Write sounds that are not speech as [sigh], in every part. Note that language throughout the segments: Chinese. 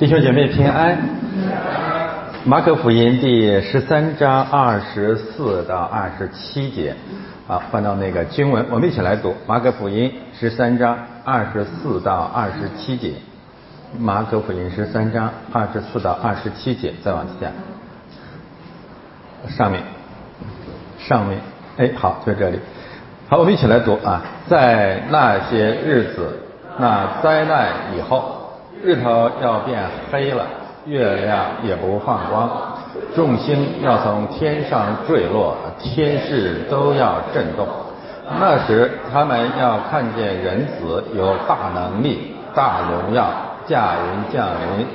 弟兄姐妹平安。马可福音第十三章二十四到二十七节，啊，翻到那个经文，我们一起来读马可福音十三章二十四到二十七节。马可福音十三章二十四到二十七节，再往下，上面，上面，哎，好，在这里。好，我们一起来读啊，在那些日子，那灾难以后。日头要变黑了，月亮也不放光，众星要从天上坠落，天势都要震动。那时，他们要看见人子有大能力、大荣耀驾云降临。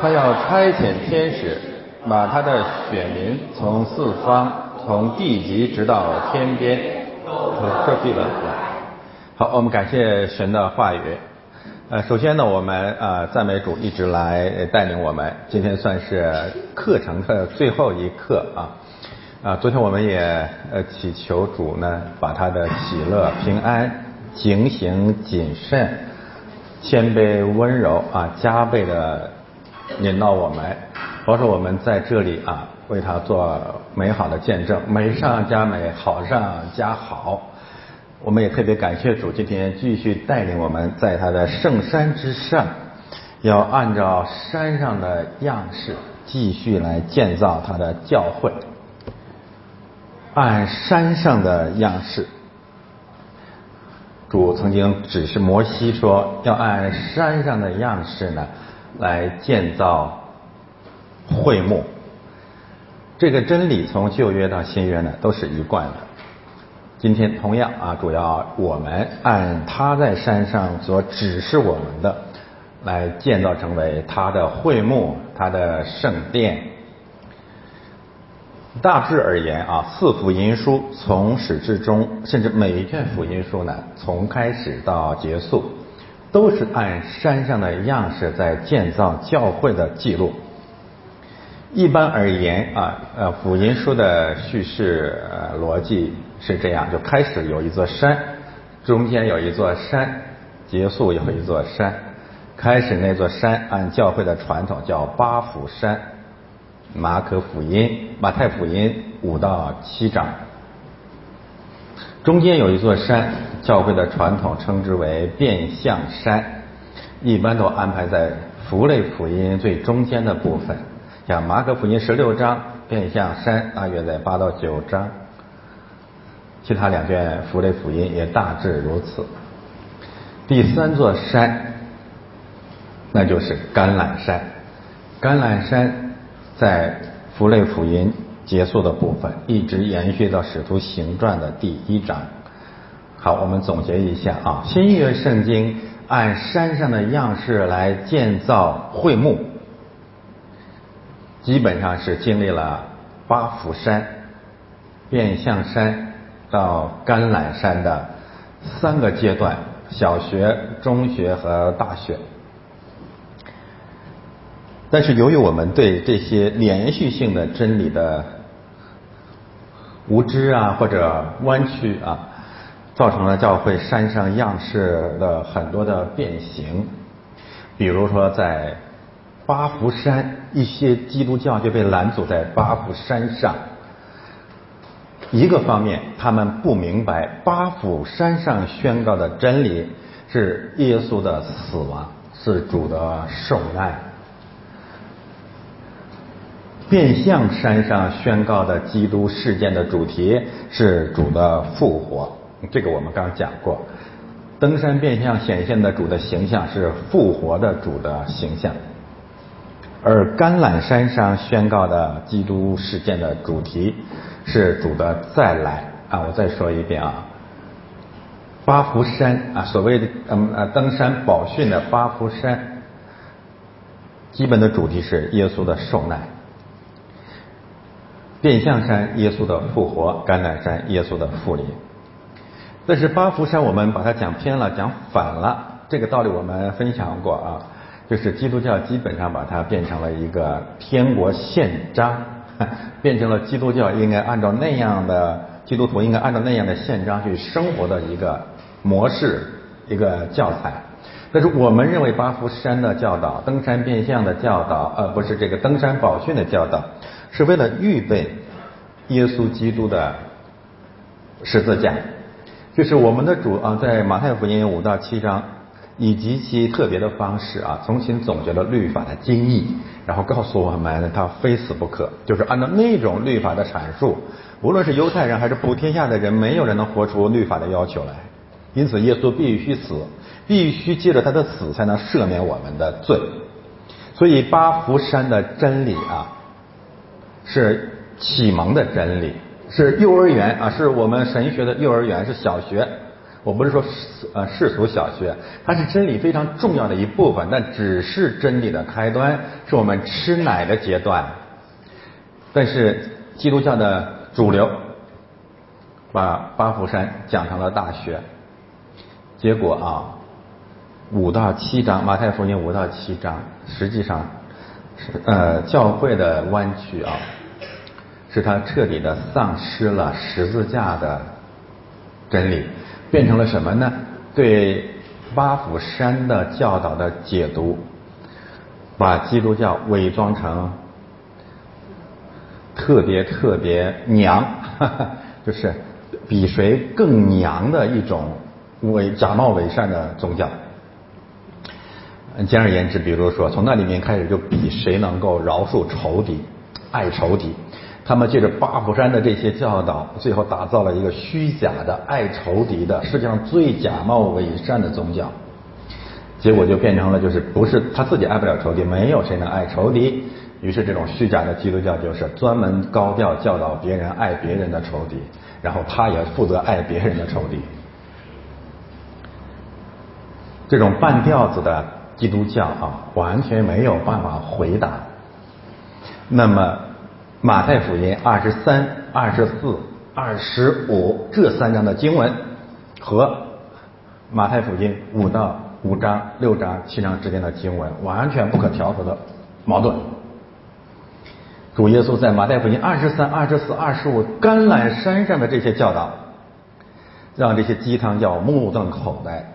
他要差遣天使，把他的选民从四方、从地极直到天边都遮蔽了。好，我们感谢神的话语。呃，首先呢，我们呃赞美主一直来带领我们，今天算是课程的最后一课啊。啊，昨天我们也呃祈求主呢，把他的喜乐、平安、警醒、谨慎、谦卑、温柔啊，加倍的引导我们，保守我们在这里啊，为他做美好的见证，美上加美好上加好。我们也特别感谢主，今天继续带领我们在他的圣山之上，要按照山上的样式继续来建造他的教会。按山上的样式，主曾经指示摩西说，要按山上的样式呢来建造会幕。这个真理从旧约到新约呢都是一贯的。今天同样啊，主要我们按他在山上所指示我们的，来建造成为他的会幕、他的圣殿。大致而言啊，四福音书从始至终，甚至每一卷福音书呢，从开始到结束，都是按山上的样式在建造教会的记录。一般而言啊，呃，福音书的叙事逻辑是这样：就开始有一座山，中间有一座山，结束有一座山。开始那座山按教会的传统叫八福山，马可福音、马太福音五到七章。中间有一座山，教会的传统称之为变相山，一般都安排在福类福音最中间的部分。像马可福音十六章变相山大约在八到九章，其他两卷福类福音也大致如此。第三座山，那就是橄榄山。橄榄山在福类福音结束的部分，一直延续到使徒行传的第一章。好，我们总结一下啊，新约圣经按山上的样式来建造会幕。基本上是经历了八福山、变相山到橄榄山的三个阶段：小学、中学和大学。但是由于我们对这些连续性的真理的无知啊，或者弯曲啊，造成了教会山上样式的很多的变形。比如说在。八福山，一些基督教就被拦阻在八福山上。一个方面，他们不明白八福山上宣告的真理是耶稣的死亡，是主的受难；变相山上宣告的基督事件的主题是主的复活。这个我们刚讲过，登山变相显现的主的形象是复活的主的形象。而橄榄山上宣告的基督事件的主题是主的再来啊！我再说一遍啊，八福山啊，所谓的嗯呃登山宝训的八福山，基本的主题是耶稣的受难；变相山耶稣的复活，橄榄山耶稣的复临。但是八福山我们把它讲偏了，讲反了，这个道理我们分享过啊。就是基督教基本上把它变成了一个天国宪章，变成了基督教应该按照那样的基督徒应该按照那样的宪章去生活的一个模式，一个教材。但是我们认为八福山的教导、登山变相的教导，呃，不是这个登山宝训的教导，是为了预备耶稣基督的十字架。就是我们的主啊，在马太福音五到七章，以极其特别的方式啊，重新总结了律法的精义，然后告诉我们他非死不可。就是按照那种律法的阐述，无论是犹太人还是普天下的人，没有人能活出律法的要求来。因此，耶稣必须死，必须借着他的死才能赦免我们的罪。所以，八福山的真理啊，是启蒙的真理。是幼儿园啊，是我们神学的幼儿园，是小学。我不是说呃世俗小学，它是真理非常重要的一部分，但只是真理的开端，是我们吃奶的阶段。但是基督教的主流把八福山讲成了大学，结果啊，五到七章马太福音五到七章，实际上是呃教会的弯曲啊。是他彻底的丧失了十字架的真理，变成了什么呢？对八福山的教导的解读，把基督教伪装成特别特别娘，[laughs] 就是比谁更娘的一种伪假冒伪善的宗教。简而言之，比如说从那里面开始就比谁能够饶恕仇敌，爱仇敌。他们借着八福山的这些教导，最后打造了一个虚假的爱仇敌的世界上最假冒伪善的宗教，结果就变成了就是不是他自己爱不了仇敌，没有谁能爱仇敌，于是这种虚假的基督教就是专门高调教导别人爱别人的仇敌，然后他也负责爱别人的仇敌，这种半吊子的基督教啊，完全没有办法回答，那么。马太福音二十三、二十四、二十五这三章的经文，和马太福音五到五章、六章、七章之间的经文，完全不可调和的矛盾。主耶稣在马太福音二十三、二十四、二十五橄榄山上的这些教导，让这些鸡汤叫目瞪口呆。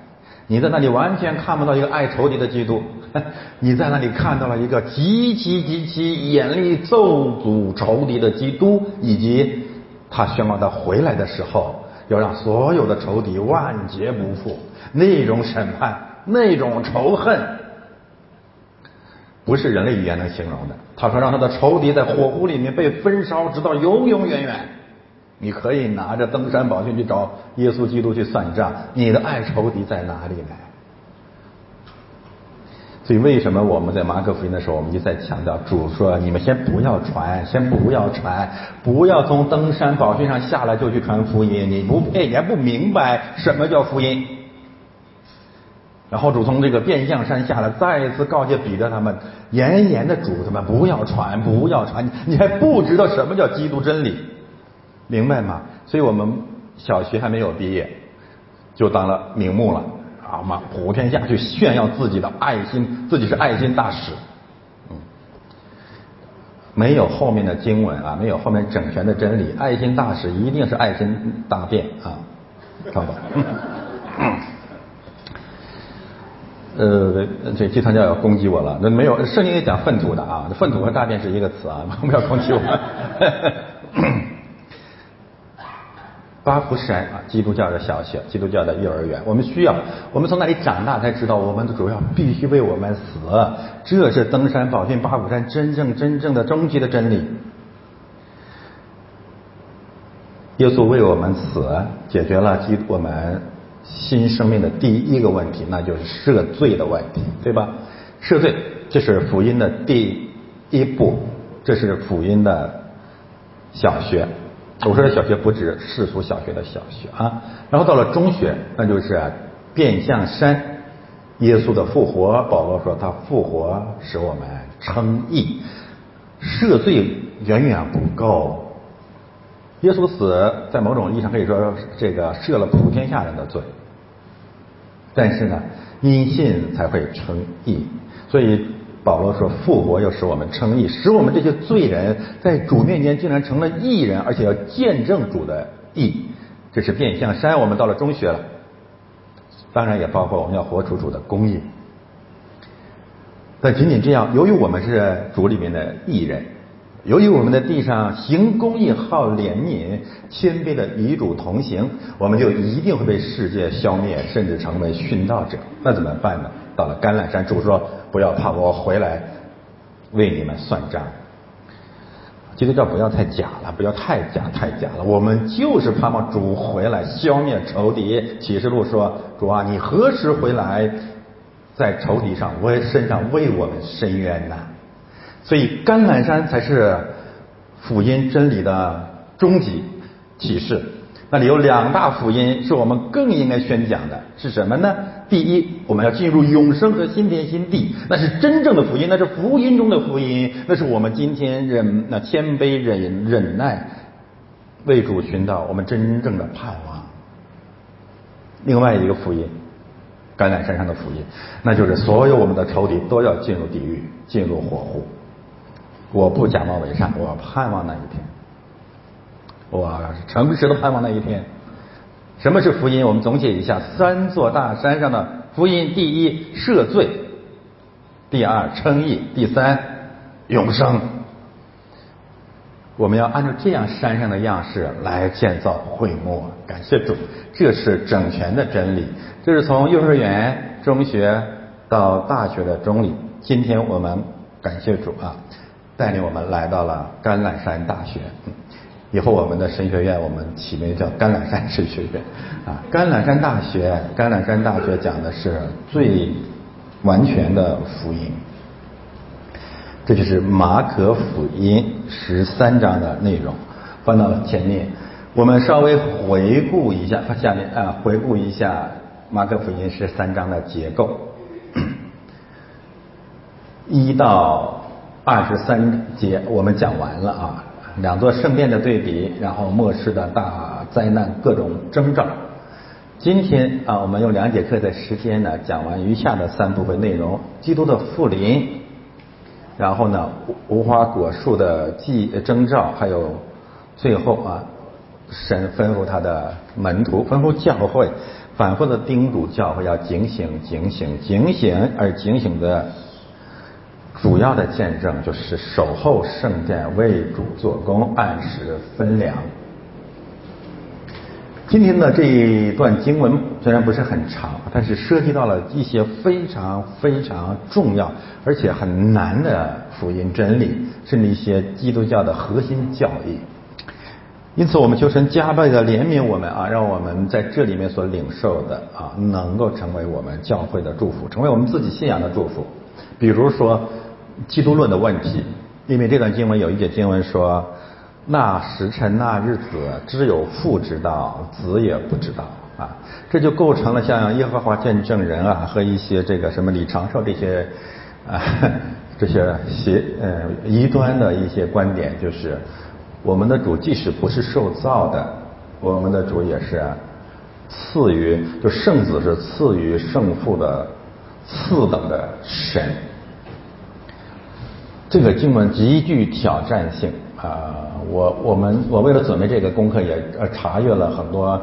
你在那里完全看不到一个爱仇敌的基督，[laughs] 你在那里看到了一个极其极其严厉咒诅仇敌的基督，以及他宣告他回来的时候要让所有的仇敌万劫不复，那种审判，那种仇恨，不是人类语言能形容的。他说让他的仇敌在火湖里面被焚烧，直到永永远远。你可以拿着登山宝训去找耶稣基督去算账，你的爱仇敌在哪里呢？所以为什么我们在马可福音的时候，我们一再强调，主说你们先不要传，先不要传，不要从登山宝训上下来就去传福音，你不配，你还不明白什么叫福音。然后主从这个变相山下来，再一次告诫彼得他们，严严的嘱咐他们不要传，不要传，你还不知道什么叫基督真理。明白吗？所以我们小学还没有毕业，就当了名目了，啊嘛，普天下去炫耀自己的爱心，自己是爱心大使，嗯，没有后面的经文啊，没有后面整全的真理，爱心大使一定是爱心大便啊，看吧。[coughs] 呃，这基督教要攻击我了，那没有圣经也讲粪土的啊，粪土和大便是一个词啊，不要攻击我。[laughs] 八福山啊，基督教的小学，基督教的幼儿园，我们需要，我们从那里长大才知道，我们的主要必须为我们死，这是登山宝训八福山真正真正的终极的真理。耶稣为我们死，解决了基我们新生命的第一个问题，那就是赦罪的问题，对吧？赦罪，这是福音的第一步，这是福音的小学。我说的小学不止世俗小学的小学啊，然后到了中学，那就是变相山，耶稣的复活。保罗说他复活使我们称义，赦罪远远不够。耶稣死在某种意义上可以说这个赦了普天下人的罪，但是呢，因信才会称义，所以。保罗说：“复活要使我们称义，使我们这些罪人在主面前竟然成了义人，而且要见证主的义。这是变相山。我们到了中学了，当然也包括我们要活出主的公义。但仅仅这样，由于我们是主里面的义人，由于我们的地上行公义、好怜悯、谦卑的与主同行，我们就一定会被世界消灭，甚至成为殉道者。那怎么办呢？到了橄榄山，主说：“不要怕，我回来为你们算账。”基督教不要太假了，不要太假太假了。我们就是盼望主回来消灭仇敌。启示录说：“主啊，你何时回来？”在仇敌上，我身上为我们伸冤呐，所以橄榄山才是福音真理的终极启示。那里有两大福音是我们更应该宣讲的，是什么呢？第一，我们要进入永生和新天新地，那是真正的福音，那是福音中的福音，那是我们今天忍那谦卑忍忍耐为主寻道我们真正的盼望。另外一个福音。橄榄山上的福音，那就是所有我们的仇敌都要进入地狱，进入火湖。我不假冒伪善，我盼望那一天，我诚实的盼望那一天。什么是福音？我们总结一下：三座大山上的福音：第一，赦罪；第二，称义；第三，永生。我们要按照这样山上的样式来建造会幕，感谢主，这是整全的真理。这是从幼儿园、中学到大学的真理。今天我们感谢主啊，带领我们来到了橄榄山大学。以后我们的神学院我们起名叫橄榄山神学院啊。橄榄山大学，橄榄山大学讲的是最完全的福音。这就是马可福音十三章的内容，翻到前面。我们稍微回顾一下，下面啊，回顾一下马可福音十三章的结构。一到二十三节我们讲完了啊，两座圣殿的对比，然后末世的大灾难各种征兆。今天啊，我们用两节课的时间呢，讲完余下的三部分内容：基督的复临。然后呢，无花果树的迹征兆，还有最后啊，神吩咐他的门徒，吩咐教会，反复的叮嘱教会要警醒、警醒、警醒，而警醒的主要的见证就是守候圣殿，为主做工，按时分粮。今天的这一段经文虽然不是很长，但是涉及到了一些非常非常重要而且很难的福音真理，甚至一些基督教的核心教义。因此，我们求神加倍的怜悯我们啊，让我们在这里面所领受的啊，能够成为我们教会的祝福，成为我们自己信仰的祝福。比如说基督论的问题，因为这段经文有一节经文说。那时辰那日子，只有父知道，子也不知道啊！这就构成了像耶和华见证人啊和一些这个什么李长寿这些 [laughs] 啊这些邪呃异端的一些观点，就是我们的主即使不是受造的，我们的主也是赐予，就圣子是赐予圣父的次等的神。这个经文极具挑战性啊！我我们我为了准备这个功课，也呃查阅了很多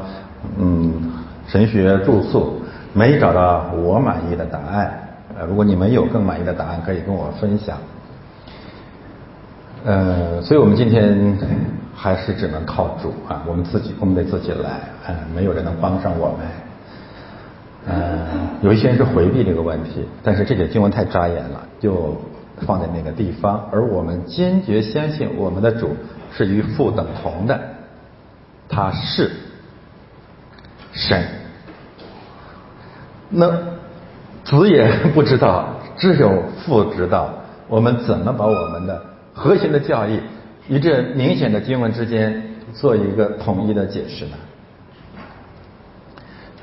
嗯神学著述，没找到我满意的答案。呃，如果你们有更满意的答案，可以跟我分享。呃，所以我们今天还是只能靠主啊，我们自己，我们得自己来，嗯，没有人能帮上我们。嗯，有一些人是回避这个问题，但是这节经文太扎眼了，就放在那个地方，而我们坚决相信我们的主。是与父等同的，他是神。那子也不知道，只有父知道。我们怎么把我们的核心的教义与这明显的经文之间做一个统一的解释呢？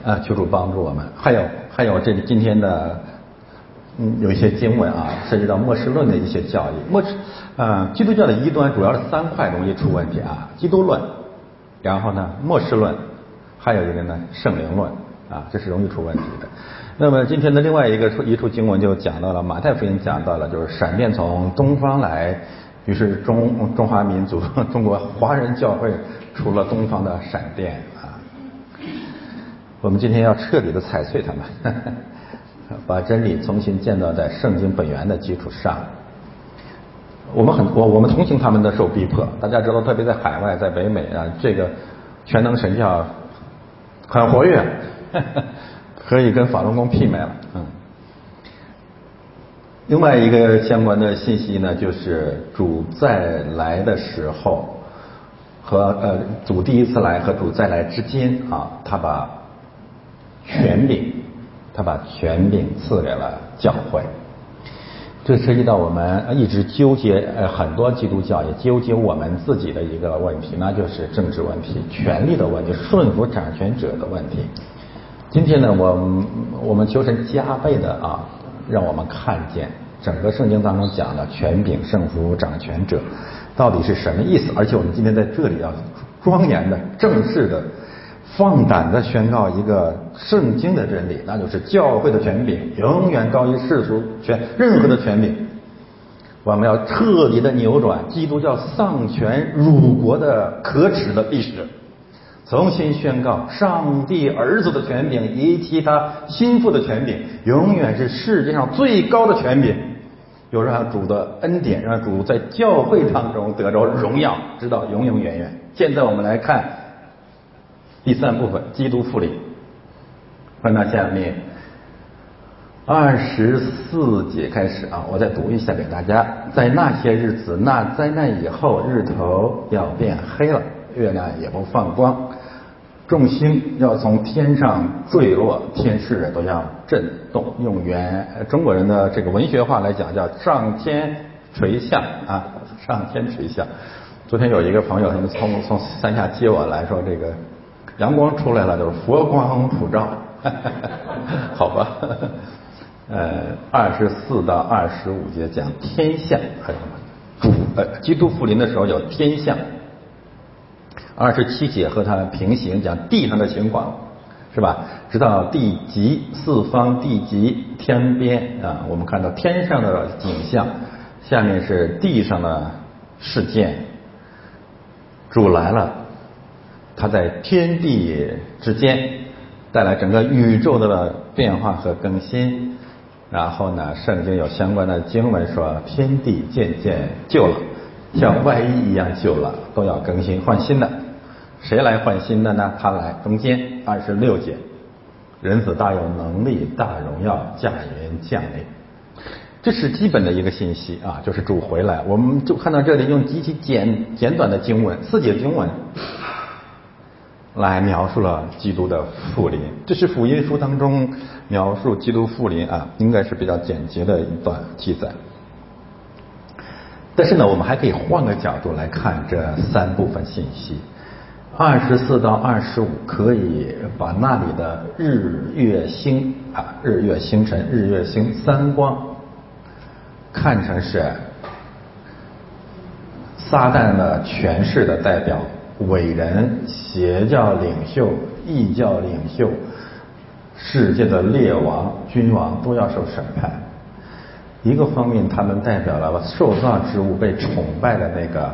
啊，求主帮助我们。还有，还有这个今天的。嗯，有一些经文啊，涉及到末世论的一些教义。末世，啊，基督教的异端主要是三块容易出问题啊：基督论，然后呢，末世论，还有一个呢，圣灵论啊，这是容易出问题的。那么今天的另外一个出一处经文就讲到了，马太福音讲到了，就是闪电从东方来，于是中中华民族 [laughs] 中国华人教会出了东方的闪电啊。我们今天要彻底的踩碎他们，把真理重新建造在圣经本源的基础上。我们很我我们同情他们的受逼迫，大家知道，特别在海外，在北美啊，这个全能神教很活跃，[laughs] 可以跟法轮功媲美了。嗯。另外一个相关的信息呢，就是主再来的时候和呃主第一次来和主再来之间啊，他把权柄，他把权柄赐给了教会。这涉及到我们一直纠结，呃，很多基督教也纠结我们自己的一个问题，那就是政治问题、权力的问题、顺服掌权者的问题。今天呢，我我们求神加倍的啊，让我们看见整个圣经当中讲的权柄、顺服掌权者到底是什么意思。而且我们今天在这里要庄严的、正式的。放胆的宣告一个圣经的真理，那就是教会的权柄永远高于世俗权任何的权柄。我们要彻底的扭转基督教丧权辱国的可耻的历史，重新宣告上帝儿子的权柄以及他心腹的权柄，永远是世界上最高的权柄。有让主的恩典，让主在教会当中得着荣耀，直到永永远远。现在我们来看。第三部分，基督复临。翻到下面二十四节开始啊，我再读一下给大家。在那些日子，那灾难以后，日头要变黑了，月亮也不放光，众星要从天上坠落，天势都要震动。用原中国人的这个文学话来讲，叫上天垂下啊，上天垂下。昨天有一个朋友，他们从从山下接我来说这个。阳光出来了，就是佛光普照，[laughs] 好吧？呃，二十四到二十五节讲天象，还有主呃基督复临的时候有天象。二十七节和它平行，讲地上的情况，是吧？直到地极四方地极天边啊，我们看到天上的景象，下面是地上的事件，主来了。它在天地之间带来整个宇宙的变化和更新，然后呢，圣经有相关的经文说，天地渐渐旧了，像外衣一样旧了，都要更新换新的。谁来换新的呢？他来。中间二十六节，人子大有能力，大荣耀驾云降临。这是基本的一个信息啊，就是主回来。我们就看到这里用极其简简短的经文，四节经文。来描述了基督的复临，这是福音书当中描述基督复临啊，应该是比较简洁的一段记载。但是呢，我们还可以换个角度来看这三部分信息。二十四到二十五，可以把那里的日月星啊，日月星辰、日月星三光看成是撒旦的权势的代表。伟人、邪教领袖、异教领袖、世界的列王、君王都要受审判。一个方面，他们代表了受造之物被崇拜的那个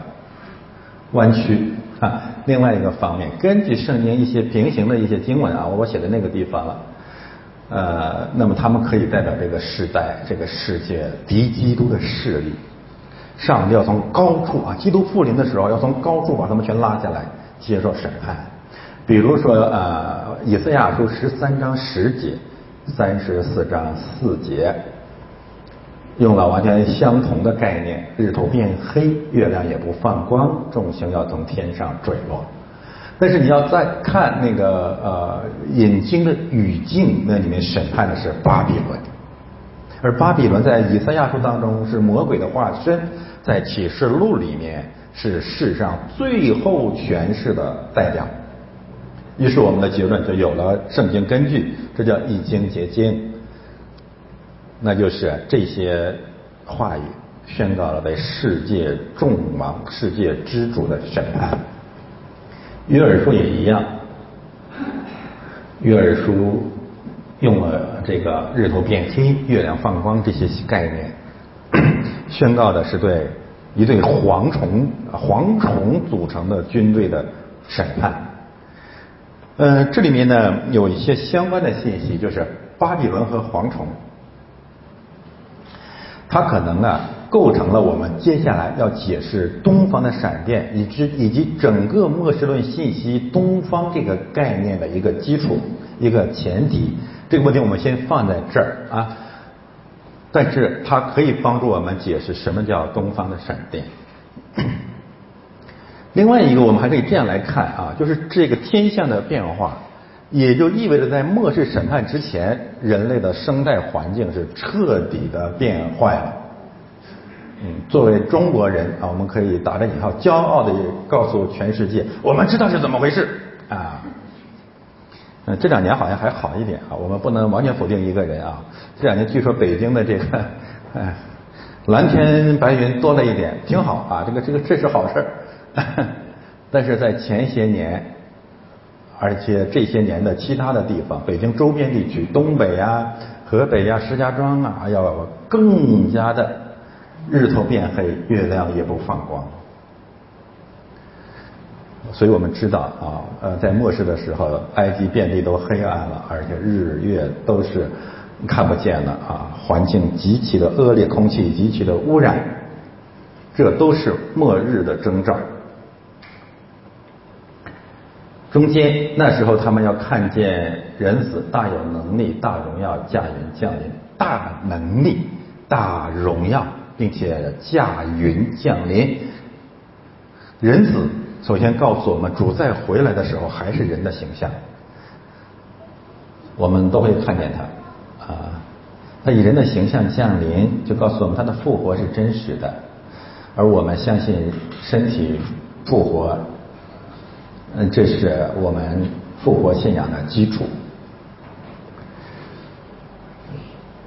弯曲啊；另外一个方面，根据圣经一些平行的一些经文啊，我写的那个地方了，呃，那么他们可以代表这个时代、这个世界敌基督的势力。上帝要从高处啊，基督复临的时候要从高处把他们全拉下来接受审判。比如说呃，以赛亚书十三章十节，三十四章四节，用了完全相同的概念：日头变黑，月亮也不放光，众星要从天上坠落。但是你要再看那个呃引经的语境，那里面审判的是巴比伦。而巴比伦在以赛亚书当中是魔鬼的化身，在启示录里面是世上最后权势的代表。于是我们的结论就有了圣经根据，这叫一经结晶。那就是这些话语宣告了被世界众王、世界之主的审判。约珥书也一样，约珥书。用了这个日头变黑、月亮放光这些概念，[coughs] 宣告的是对一对蝗虫、蝗虫组成的军队的审判。呃，这里面呢有一些相关的信息，就是巴比伦和蝗虫，它可能呢构成了我们接下来要解释东方的闪电，以及以及整个末世论信息东方这个概念的一个基础、一个前提。这个问题我们先放在这儿啊，但是它可以帮助我们解释什么叫东方的闪电。[coughs] 另外一个，我们还可以这样来看啊，就是这个天象的变化，也就意味着在末世审判之前，人类的生态环境是彻底的变坏了。嗯，作为中国人啊，我们可以打着引号，骄傲的告诉全世界，我们知道是怎么回事啊。嗯，这两年好像还好一点啊，我们不能完全否定一个人啊。这两年据说北京的这个，哎，[laughs] 蓝天白云多了一点，挺好啊，这个这个这是好事儿。[laughs] 但是在前些年，而且这些年的其他的地方，北京周边地区，东北呀、河北呀、石家庄啊，要更加的日头变黑，月亮也不放光。所以我们知道啊，呃，在末世的时候，埃及遍地都黑暗了，而且日月都是看不见了啊，环境极其的恶劣，空气极其的污染，这都是末日的征兆。中间那时候，他们要看见人子大有能力、大荣耀驾云降临，大能力、大荣耀，并且驾云降临。人子首先告诉我们，主再回来的时候还是人的形象，我们都会看见他啊。他以人的形象降临，就告诉我们他的复活是真实的，而我们相信身体复活。嗯，这是我们复活信仰的基础。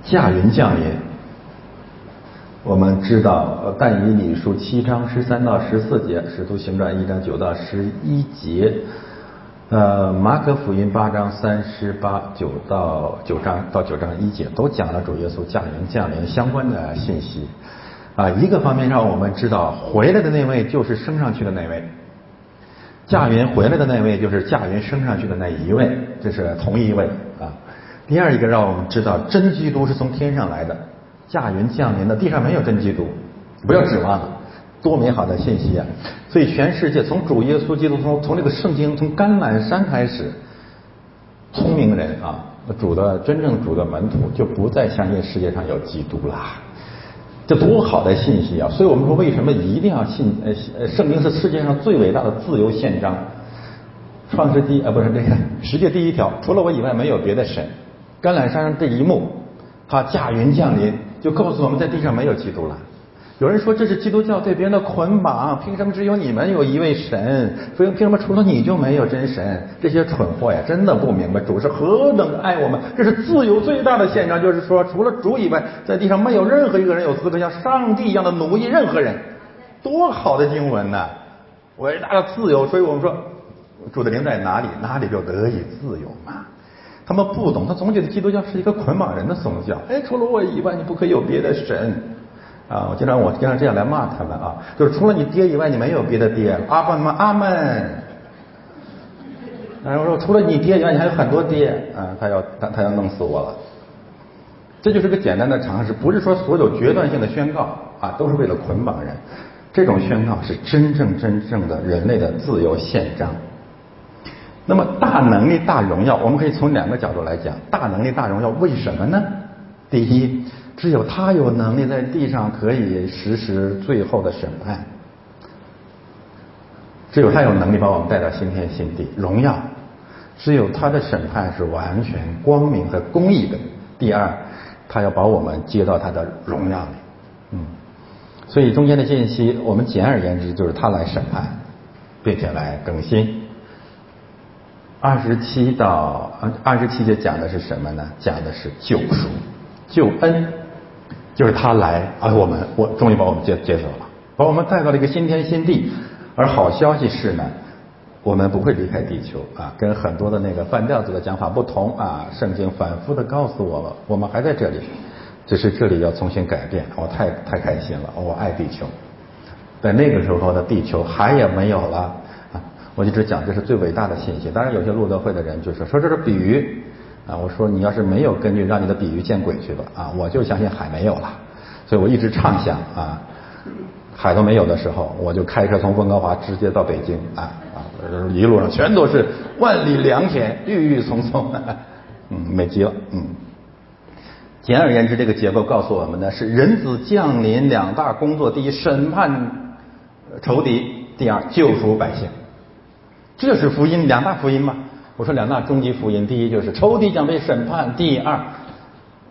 驾云降临，我们知道，但以理书七章十三到十四节，使徒行传一章九到十一节，呃，马可福音八章三十八九到九章到九章一节，都讲了主耶稣驾云降临相关的信息。啊，一个方面让我们知道，回来的那位就是升上去的那位。驾云回来的那位就是驾云升上去的那一位，这是同一位啊。第二一个让我们知道，真基督是从天上来的，驾云降临的，地上没有真基督，不要指望了，多美好的信息啊！所以全世界从主耶稣基督从从这个圣经从橄榄山开始，聪明人啊，主的真正主的门徒就不再相信世界上有基督啦。这多好的信息啊！所以我们说，为什么一定要信？呃，圣经是世界上最伟大的自由宪章。创世纪啊，不是这个世界第一条，除了我以外没有别的神。橄榄山上这一幕，他驾云降临，就告诉我们在地上没有基督了。有人说这是基督教对别人的捆绑，凭什么只有你们有一位神？凭凭什么除了你就没有真神？这些蠢货呀，真的不明白主是何等爱我们。这是自由最大的宪章，就是说除了主以外，在地上没有任何一个人有资格像上帝一样的奴役任何人。多好的经文呐！伟大的自由，所以我们说主的灵在哪里，哪里就得以自由嘛。他们不懂，他总觉得基督教是一个捆绑人的宗教。哎，除了我以外，你不可以有别的神。啊，我经常我经常这样来骂他们啊，就是除了你爹以外，你没有别的爹。阿爸妈阿门。然后说除了你爹以外，你还有很多爹啊，他要他他要弄死我了。这就是个简单的常识，不是说所有决断性的宣告啊，都是为了捆绑人。这种宣告是真正真正的人类的自由宪章。那么大能力大荣耀，我们可以从两个角度来讲，大能力大荣耀为什么呢？第一。只有他有能力在地上可以实施最后的审判，只有他有能力把我们带到新天新地荣耀，只有他的审判是完全光明和公义的。第二，他要把我们接到他的荣耀里，嗯，所以中间的间隙，我们简而言之就是他来审判，并且来更新。二十七到二十七节讲的是什么呢？讲的是救赎、救恩。就是他来，而我们，我终于把我们接接走了，把我们带到了一个新天新地。而好消息是呢，我们不会离开地球啊，跟很多的那个半吊子的讲法不同啊。圣经反复的告诉我们，我们还在这里，只是这里要重新改变。我太太开心了，我爱地球。在那个时候的地球还也没有了，我一直讲这是最伟大的信息。当然，有些路德会的人就说说这是比喻啊。我说你要是没有根据，让你的比喻见鬼去吧啊！我就相信海没有了，所以我一直畅想啊，海都没有的时候，我就开车从温哥华直接到北京啊啊，一路上全都是万里良田，郁郁葱葱，[laughs] 嗯，美极了，嗯。简而言之，这个结构告诉我们的是人子降临两大工作：第一，审判仇敌；第二，救赎百姓。这是福音两大福音嘛？我说两大终极福音，第一就是仇敌将被审判；第二，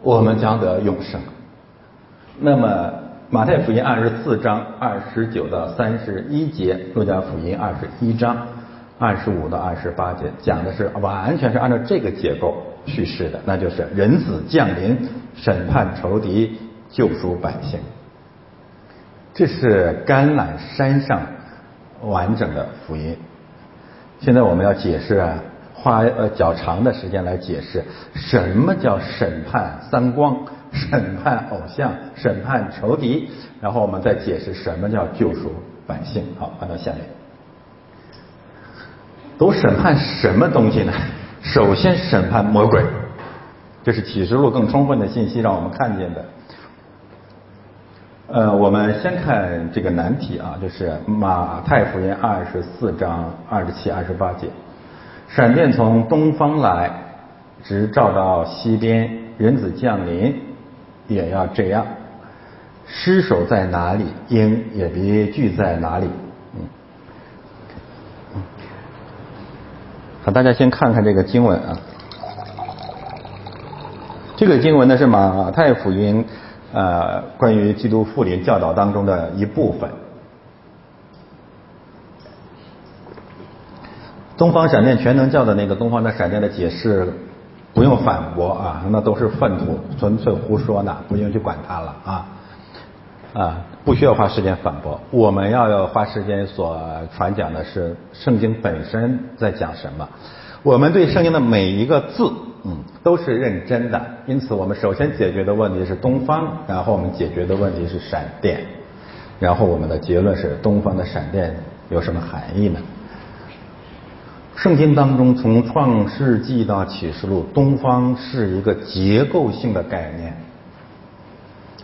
我们将得永生。那么马太福音二十四章二十九到三十一节，路加福音二十一章二十五到二十八节，讲的是完全是按照这个结构。叙事的，那就是人子降临，审判仇敌，救赎百姓。这是橄榄山上完整的福音。现在我们要解释啊，花呃较长的时间来解释什么叫审判三光，审判偶像，审判仇敌，然后我们再解释什么叫救赎百姓。好，翻到下面，都审判什么东西呢？首先审判魔鬼，这是启示录更充分的信息让我们看见的。呃，我们先看这个难题啊，就是马太福音二十四章二十七、二十八节，闪电从东方来，直照到西边，人子降临也要这样。尸首在哪里，鹰也别聚在哪里。嗯好，大家先看看这个经文啊。这个经文呢是马太福音呃关于基督复临教导当中的一部分。东方闪电全能教的那个东方的闪电的解释不用反驳啊，那都是粪土，纯粹胡说呢，不用去管它了啊。啊，不需要花时间反驳。我们要要花时间所传讲的是圣经本身在讲什么。我们对圣经的每一个字，嗯，都是认真的。因此，我们首先解决的问题是东方，然后我们解决的问题是闪电，然后我们的结论是东方的闪电有什么含义呢？圣经当中，从创世纪到启示录，东方是一个结构性的概念。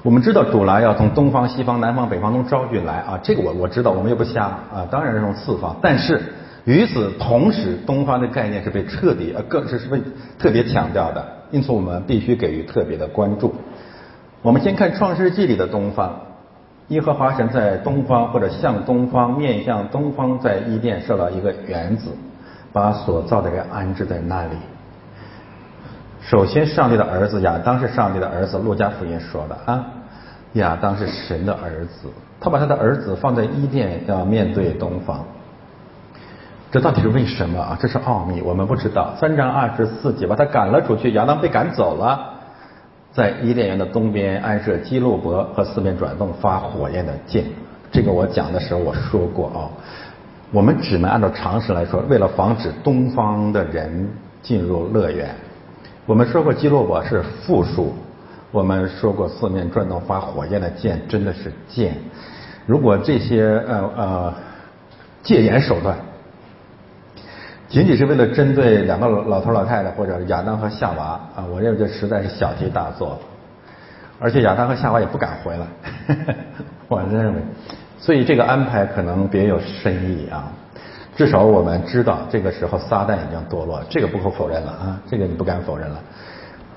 我们知道主来要从东方、西方、南方、北方中招进来啊，这个我我知道，我们又不瞎啊，当然是从四方。但是与此同时，东方的概念是被彻底呃，更是是被特别强调的，因此我们必须给予特别的关注。我们先看创世纪里的东方，耶和华神在东方或者向东方面向东方，在伊甸设了一个园子，把所造的人安置在那里。首先，上帝的儿子亚当是上帝的儿子，路加福音说的啊，亚当是神的儿子，他把他的儿子放在伊甸，要面对东方。这到底是为什么啊？这是奥秘，我们不知道。三章二十四节把他赶了出去，亚当被赶走了，在伊甸园的东边安设基路伯和四面转动发火焰的剑。这个我讲的时候我说过啊，我们只能按照常识来说，为了防止东方的人进入乐园。我们说过基洛伯是复数，我们说过四面转动发火焰的剑真的是剑。如果这些呃呃戒严手段，仅仅是为了针对两个老头老太太或者亚当和夏娃啊，我认为这实在是小题大做。而且亚当和夏娃也不敢回来，[laughs] 我认为，所以这个安排可能别有深意啊。至少我们知道，这个时候撒旦已经堕落，这个不可否认了啊，这个你不敢否认了。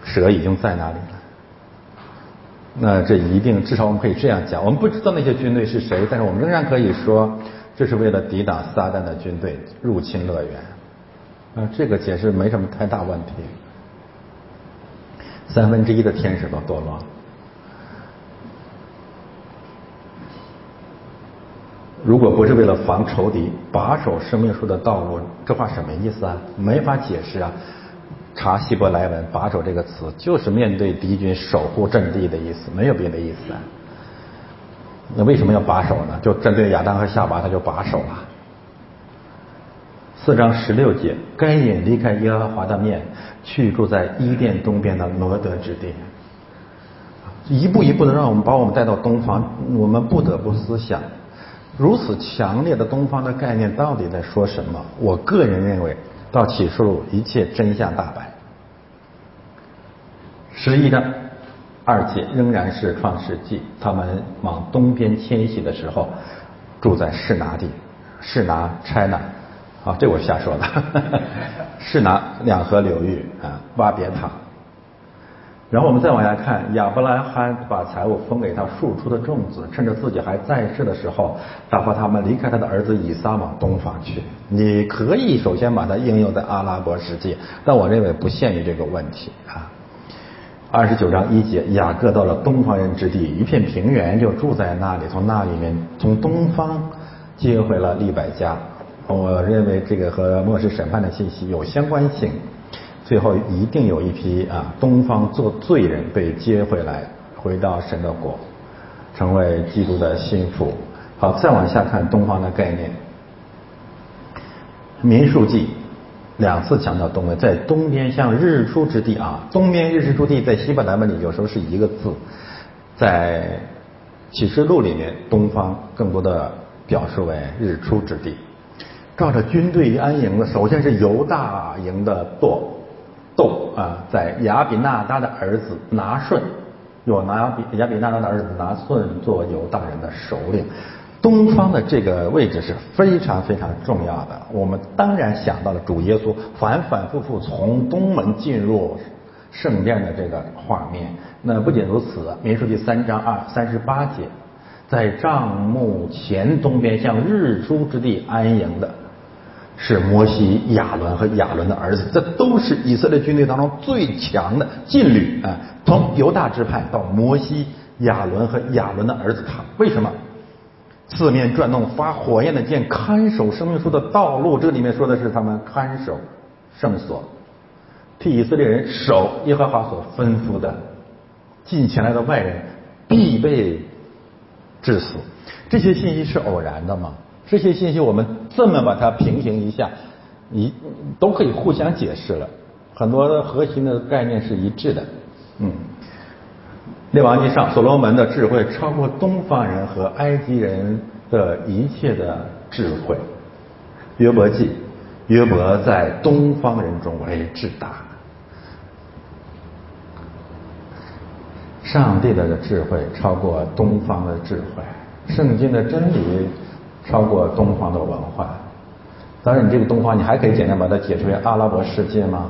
蛇已经在那里了，那这一定，至少我们可以这样讲：我们不知道那些军队是谁，但是我们仍然可以说，这是为了抵挡撒旦的军队入侵乐园。啊，这个解释没什么太大问题。三分之一的天使都堕落。如果不是为了防仇敌，把守生命树的道路，这话什么意思啊？没法解释啊！查希伯来文“把守”这个词，就是面对敌军守护阵地的意思，没有别的意思。那为什么要把守呢？就针对亚当和夏娃，他就把守了。四章十六节，该隐离开耶和华的面，去住在伊甸东边的罗德之地。一步一步的让我们把我们带到东方，我们不得不思想。如此强烈的东方的概念到底在说什么？我个人认为，到启示录一切真相大白。十一章二节仍然是创世纪，他们往东边迁徙的时候，住在士拿地，士拿 China，啊，这我瞎说的，是拿两河流域啊，挖别塔。然后我们再往下看，亚伯拉罕把财物分给他庶出的众子，趁着自己还在世的时候，打发他们离开他的儿子以撒往东方去。你可以首先把它应用在阿拉伯世界，但我认为不限于这个问题啊。二十九章一节，雅各到了东方人之地，一片平原，就住在那里。从那里面，从东方接回了利百加。我认为这个和末世审判的信息有相关性。最后一定有一批啊，东方做罪人被接回来，回到神的国，成为基督的心腹。好，再往下看东方的概念，民数记两次强调东边，在东边像日出之地啊，东边日出之地在希伯来文里有时候是一个字，在启示录里面，东方更多的表示为日出之地。照着军队安营的，首先是犹大营的舵。斗啊，在亚比纳达的儿子拿顺，有拿比亚比纳达的儿子拿顺做犹大人的首领。东方的这个位置是非常非常重要的。我们当然想到了主耶稣反反复复从东门进入圣殿的这个画面。那不仅如此，民数记三章二三十八节，在帐幕前东边向日出之地安营的。是摩西、亚伦和亚伦的儿子，这都是以色列军队当中最强的劲旅啊！从犹大支派到摩西、亚伦和亚伦的儿子，他为什么四面转动发火焰的剑，看守生命树的道路？这里面说的是他们看守圣所，替以色列人守耶和华所吩咐的，进前来的外人必被致死。这些信息是偶然的吗？这些信息我们这么把它平行一下，一都可以互相解释了，很多核心的概念是一致的。嗯，列王记上，所罗门的智慧超过东方人和埃及人的一切的智慧。约伯记，约伯在东方人中为至大。上帝的智慧超过东方的智慧，圣经的真理。超过东方的文化，当然，你这个东方，你还可以简单把它解释为阿拉伯世界吗？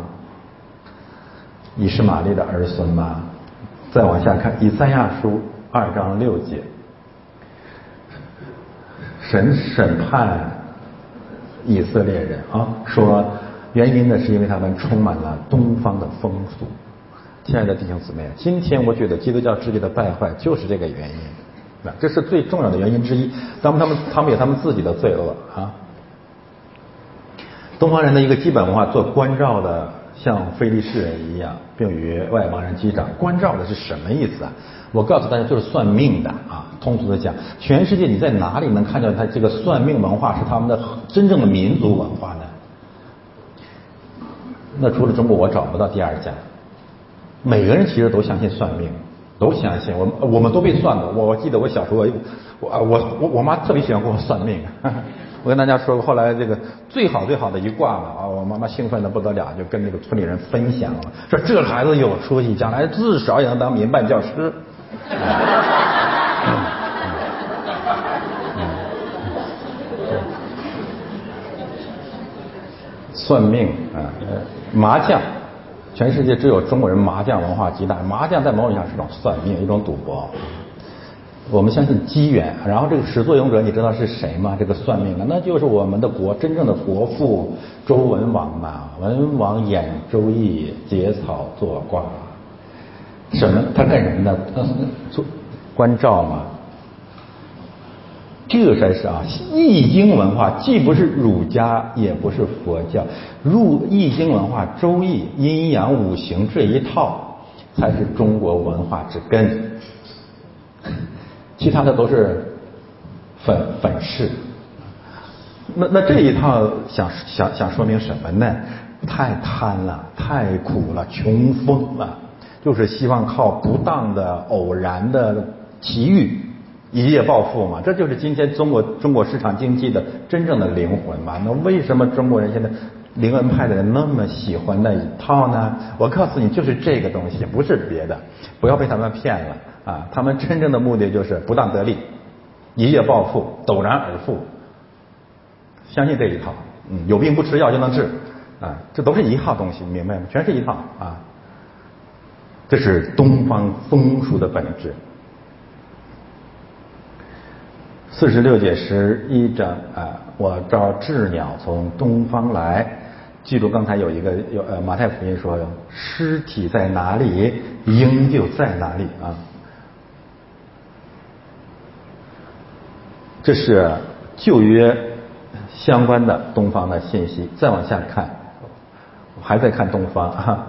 以实玛利的儿孙吗？再往下看，以赛亚书二章六节，神审判以色列人啊，说原因呢是因为他们充满了东方的风俗。亲爱的弟兄姊妹，今天我觉得基督教世界的败坏就是这个原因。这是最重要的原因之一。他们他们他们有他们自己的罪恶啊。东方人的一个基本文化，做关照的像非利士人一样，并与外邦人击掌。关照的是什么意思啊？我告诉大家，就是算命的啊。通俗的讲，全世界你在哪里能看到他这个算命文化是他们的真正的民族文化呢？那除了中国，我找不到第二家。每个人其实都相信算命。都相信我，我们都被算过。我记得我小时候，我我我我妈特别喜欢给我算命。[laughs] 我跟大家说过，后来这个最好最好的一卦嘛啊，我妈妈兴奋的不得了，就跟那个村里人分享了，说这孩子有出息，将来至少也能当民办教师。[laughs] 算命啊，麻将。全世界只有中国人麻将文化极大，麻将在某种意义上是一种算命，一种赌博。我们相信机缘，然后这个始作俑者你知道是谁吗？这个算命的，那就是我们的国真正的国父周文王嘛。文王演周易，结草作卦，什么？他干什么的？他做关照嘛。这才是啊，易经文化既不是儒家，也不是佛教，入易经文化、周易、阴阳五行这一套，才是中国文化之根。其他的都是粉粉饰。那那这一套想想想说明什么呢？太贪了，太苦了，穷疯了，就是希望靠不当的、偶然的奇遇。一夜暴富嘛，这就是今天中国中国市场经济的真正的灵魂嘛。那为什么中国人现在灵恩派的人那么喜欢那一套呢？我告诉你，就是这个东西，不是别的，不要被他们骗了啊！他们真正的目的就是不当得利，一夜暴富，陡然而富。相信这一套，嗯，有病不吃药就能治啊，这都是一套东西，明白吗？全是一套啊。这是东方风俗的本质。四十六节十一章啊，我招鸷鸟从东方来。记住刚才有一个有呃马太福音说，尸体在哪里，鹰就在哪里啊。这是旧约相关的东方的信息。再往下看，还在看东方哈。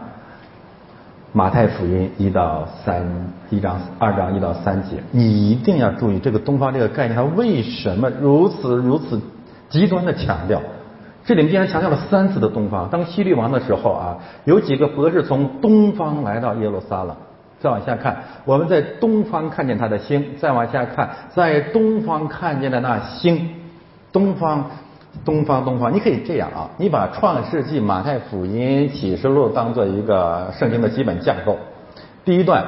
马太福音一到三一章二章一到三节，你一定要注意这个东方这个概念，它为什么如此如此极端的强调？这里面竟然强调了三次的东方。当希律王的时候啊，有几个博士从东方来到耶路撒冷。再往下看，我们在东方看见他的星。再往下看，在东方看见的那星，东方。东方，东方，你可以这样啊，你把创世纪、马太福音、启示录当做一个圣经的基本架构。第一段，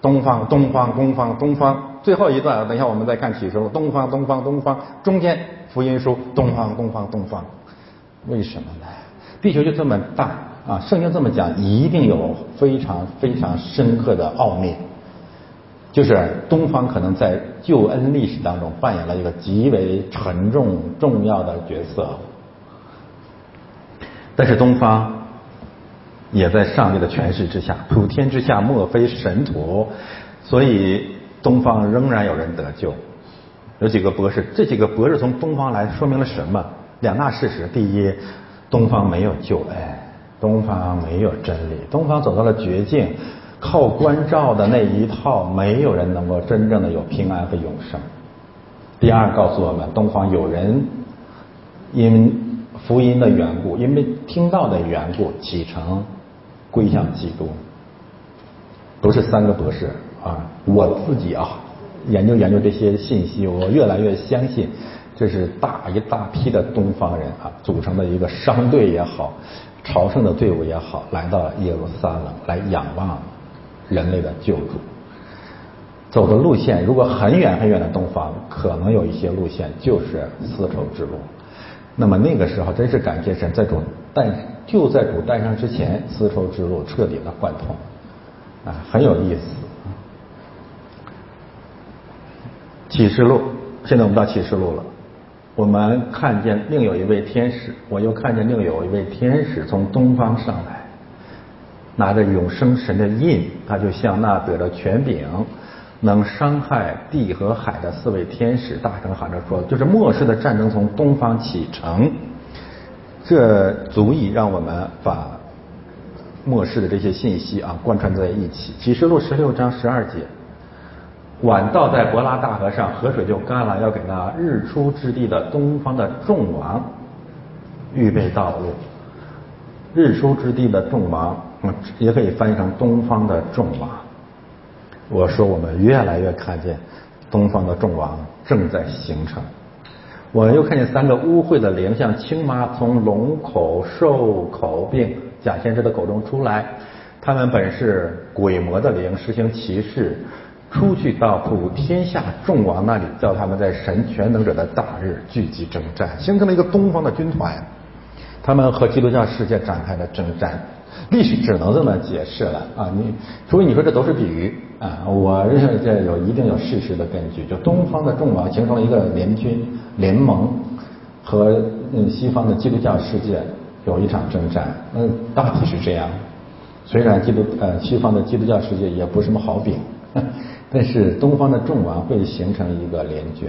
东方，东方，东方，东方；最后一段，等一下我们再看启示录，东方，东方，东方。中间福音书，东方，东方，东方。为什么呢？地球就这么大啊，圣经这么讲，一定有非常非常深刻的奥秘。就是东方可能在救恩历史当中扮演了一个极为沉重重要的角色，但是东方也在上帝的权势之下，普天之下莫非神土，所以东方仍然有人得救。有几个博士，这几个博士从东方来说明了什么？两大事实：第一，东方没有救恩，东方没有真理，东方走到了绝境。靠关照的那一套，没有人能够真正的有平安和永生。第二，告诉我们，东方有人因福音的缘故，因为听到的缘故，启程归向基督。不是三个博士啊，我自己啊，研究研究这些信息，我越来越相信，这是大一大批的东方人啊组成的一个商队也好，朝圣的队伍也好，来到了耶路撒冷来仰望。人类的救主，走的路线如果很远很远的东方，可能有一些路线就是丝绸之路。那么那个时候真是感谢神，在主诞就在主诞生之前，丝绸之路彻底的贯通，啊，很有意思。启示录，现在我们到启示录了，我们看见另有一位天使，我又看见另有一位天使从东方上来。拿着永生神的印，他就像那得了权柄、能伤害地和海的四位天使，大声喊着说：“就是末世的战争从东方启程。”这足以让我们把末世的这些信息啊贯穿在一起。启示录十六章十二节：“晚到在伯拉大河上，河水就干了，要给那日出之地的东方的众王预备道路。日出之地的众王。”也可以翻译成东方的众王。我说我们越来越看见东方的众王正在形成。我又看见三个污秽的灵，像青蛙从龙口兽口并假先知的口中出来。他们本是鬼魔的灵，实行歧视，出去到普天下众王那里，叫他们在神全能者的大日聚集征战，形成了一个东方的军团。他们和基督教世界展开了征战。历史只能这么解释了啊！你除非你说这都是比喻啊，我认为这有一定有事实的根据。就东方的众王形成了一个联军联盟，和嗯西方的基督教世界有一场征战。嗯，大体是这样。虽然基督呃西方的基督教世界也不是什么好饼，[laughs] 但是东方的众王会形成一个联军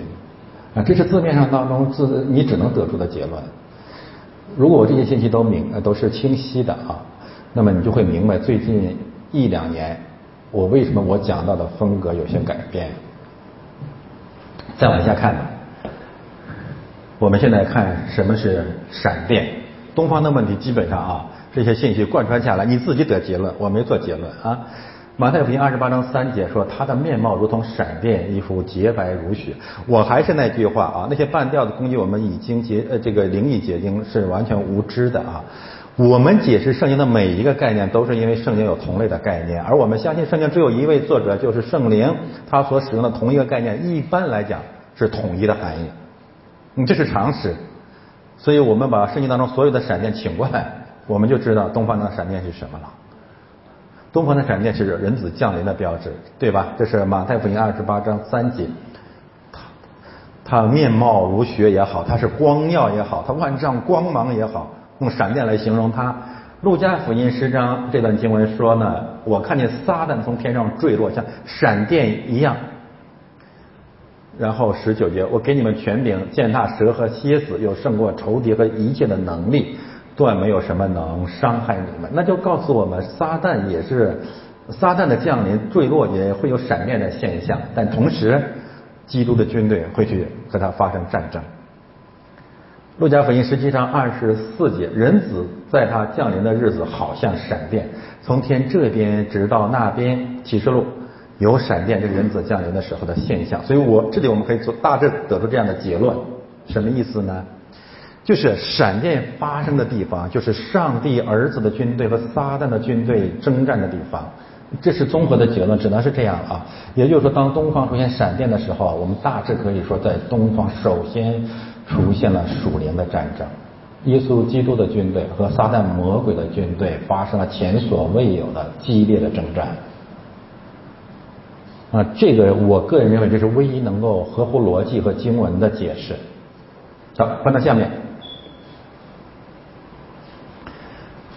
啊，这是字面上当中字你只能得出的结论。如果我这些信息都明都是清晰的啊。那么你就会明白，最近一两年，我为什么我讲到的风格有些改变。再往下看吧，我们现在看什么是闪电。东方的问题基本上啊，这些信息贯穿下来，你自己得结论，我没做结论啊。马太福音二十八章三节说，他的面貌如同闪电，衣服洁白如雪。我还是那句话啊，那些半吊子攻击我们已经结呃这个灵异结晶是完全无知的啊。我们解释圣经的每一个概念，都是因为圣经有同类的概念，而我们相信圣经只有一位作者，就是圣灵，他所使用的同一个概念，一般来讲是统一的含义。你，这是常识。所以我们把圣经当中所有的闪电请过来，我们就知道东方的闪电是什么了。东方的闪电是人子降临的标志，对吧？这是马太福音二十八章三节。他他面貌如雪也好，他是光耀也好，他万丈光芒也好，用闪电来形容他。路加福音十章这段经文说呢，我看见撒旦从天上坠落，像闪电一样。然后十九节，我给你们权柄，践踏蛇和蝎子，有胜过仇敌和一切的能力。断没有什么能伤害你们，那就告诉我们，撒旦也是撒旦的降临坠落也会有闪电的现象，但同时，基督的军队会去和他发生战争。路加福音实际上二十四节，人子在他降临的日子好像闪电，从天这边直到那边。启示录有闪电，这人子降临的时候的现象。所以我这里我们可以做大致得出这样的结论，什么意思呢？就是闪电发生的地方，就是上帝儿子的军队和撒旦的军队征战的地方。这是综合的结论，只能是这样啊。也就是说，当东方出现闪电的时候，我们大致可以说，在东方首先出现了属灵的战争。耶稣基督的军队和撒旦魔鬼的军队发生了前所未有的激烈的征战。啊，这个我个人认为，这是唯一能够合乎逻辑和经文的解释。好，翻到下面。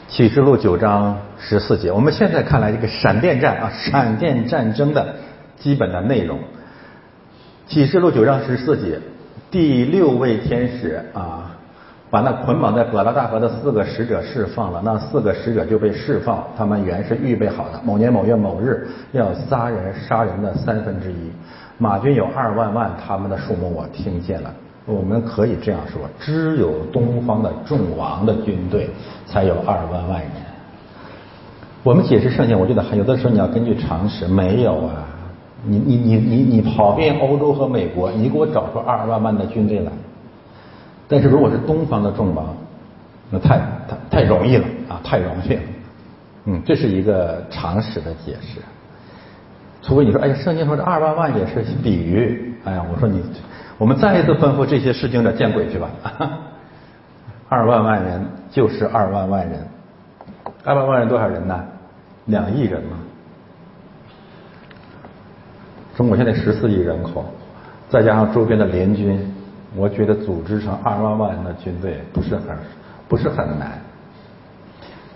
启示录九章十四节，我们现在看来这个闪电战啊，闪电战争的基本的内容。启示录九章十四节，第六位天使啊，把那捆绑在伯拉大河的四个使者释放了，那四个使者就被释放，他们原是预备好的，某年某月某日要杀人，杀人的三分之一，马军有二万万，他们的数目我听见了。我们可以这样说：只有东方的众王的军队才有二万万人。我们解释圣经，我觉得还有的时候你要根据常识，没有啊。你你你你你跑遍欧洲和美国，你给我找出二万万的军队来。但是如果是东方的众王，那太太太容易了啊，太容易了。嗯，这是一个常识的解释。除非你说，哎，圣经说这二万万也是比喻。哎呀，我说你。我们再一次吩咐这些事情的见鬼去吧！[laughs] 二万万人就是二万万人，二万万人多少人呢？两亿人嘛。中国现在十四亿人口，再加上周边的联军，我觉得组织成二万万人的军队不是很不是很难。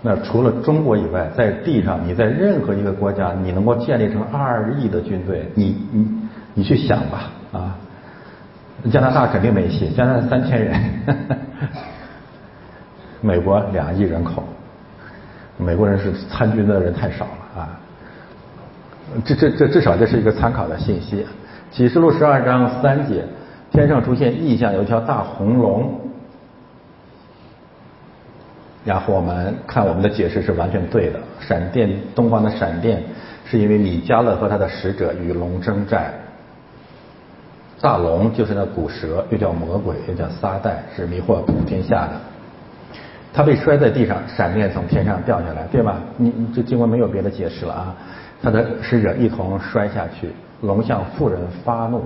那除了中国以外，在地上你在任何一个国家，你能够建立成二亿的军队，你你你去想吧啊！加拿大肯定没戏，加拿大三千人，美国两亿人口，美国人是参军的人太少了啊。这这这至少这是一个参考的信息。启示录十二章三节，天上出现异象，有一条大红龙。然后我们看我们的解释是完全对的，闪电东方的闪电是因为米迦勒和他的使者与龙争战。大龙就是那古蛇，又叫魔鬼，又叫撒旦，是迷惑普天下的。他被摔在地上，闪电从天上掉下来，对吧？你你这经文没有别的解释了啊。他的使者一同摔下去，龙向妇人发怒，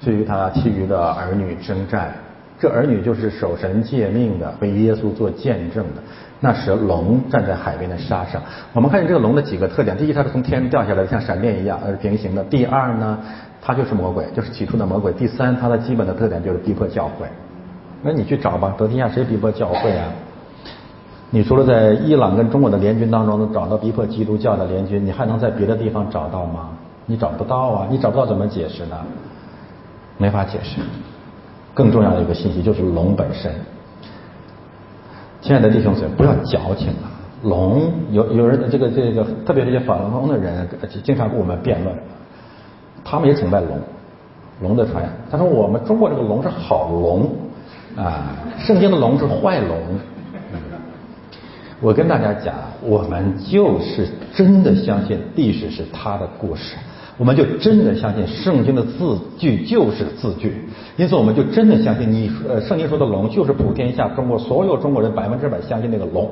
至于他其余的儿女征战。这儿女就是守神诫命的，为耶稣做见证的。那时龙站在海边的沙上。我们看见这个龙的几个特点：第一，它是从天上掉下来的，像闪电一样，它是平行的；第二呢。它就是魔鬼，就是起初的魔鬼。第三，它的基本的特点就是逼迫教会。那你去找吧，德天下谁逼迫教会啊？你除了在伊朗跟中国的联军当中能找到逼迫基督教的联军，你还能在别的地方找到吗？你找不到啊！你找不到怎么解释呢？没法解释。更重要的一个信息就是龙本身。亲爱的弟兄姊妹，不要矫情啊！龙有有人这个这个，特别这些法轮功的人，经常跟我们辩论。他们也崇拜龙，龙的传。他说我们中国这个龙是好龙啊，圣经的龙是坏龙。我跟大家讲，我们就是真的相信历史是他的故事，我们就真的相信圣经的字句就是字句，因此我们就真的相信你呃圣经说的龙就是普天下中国所有中国人百分之百相信那个龙，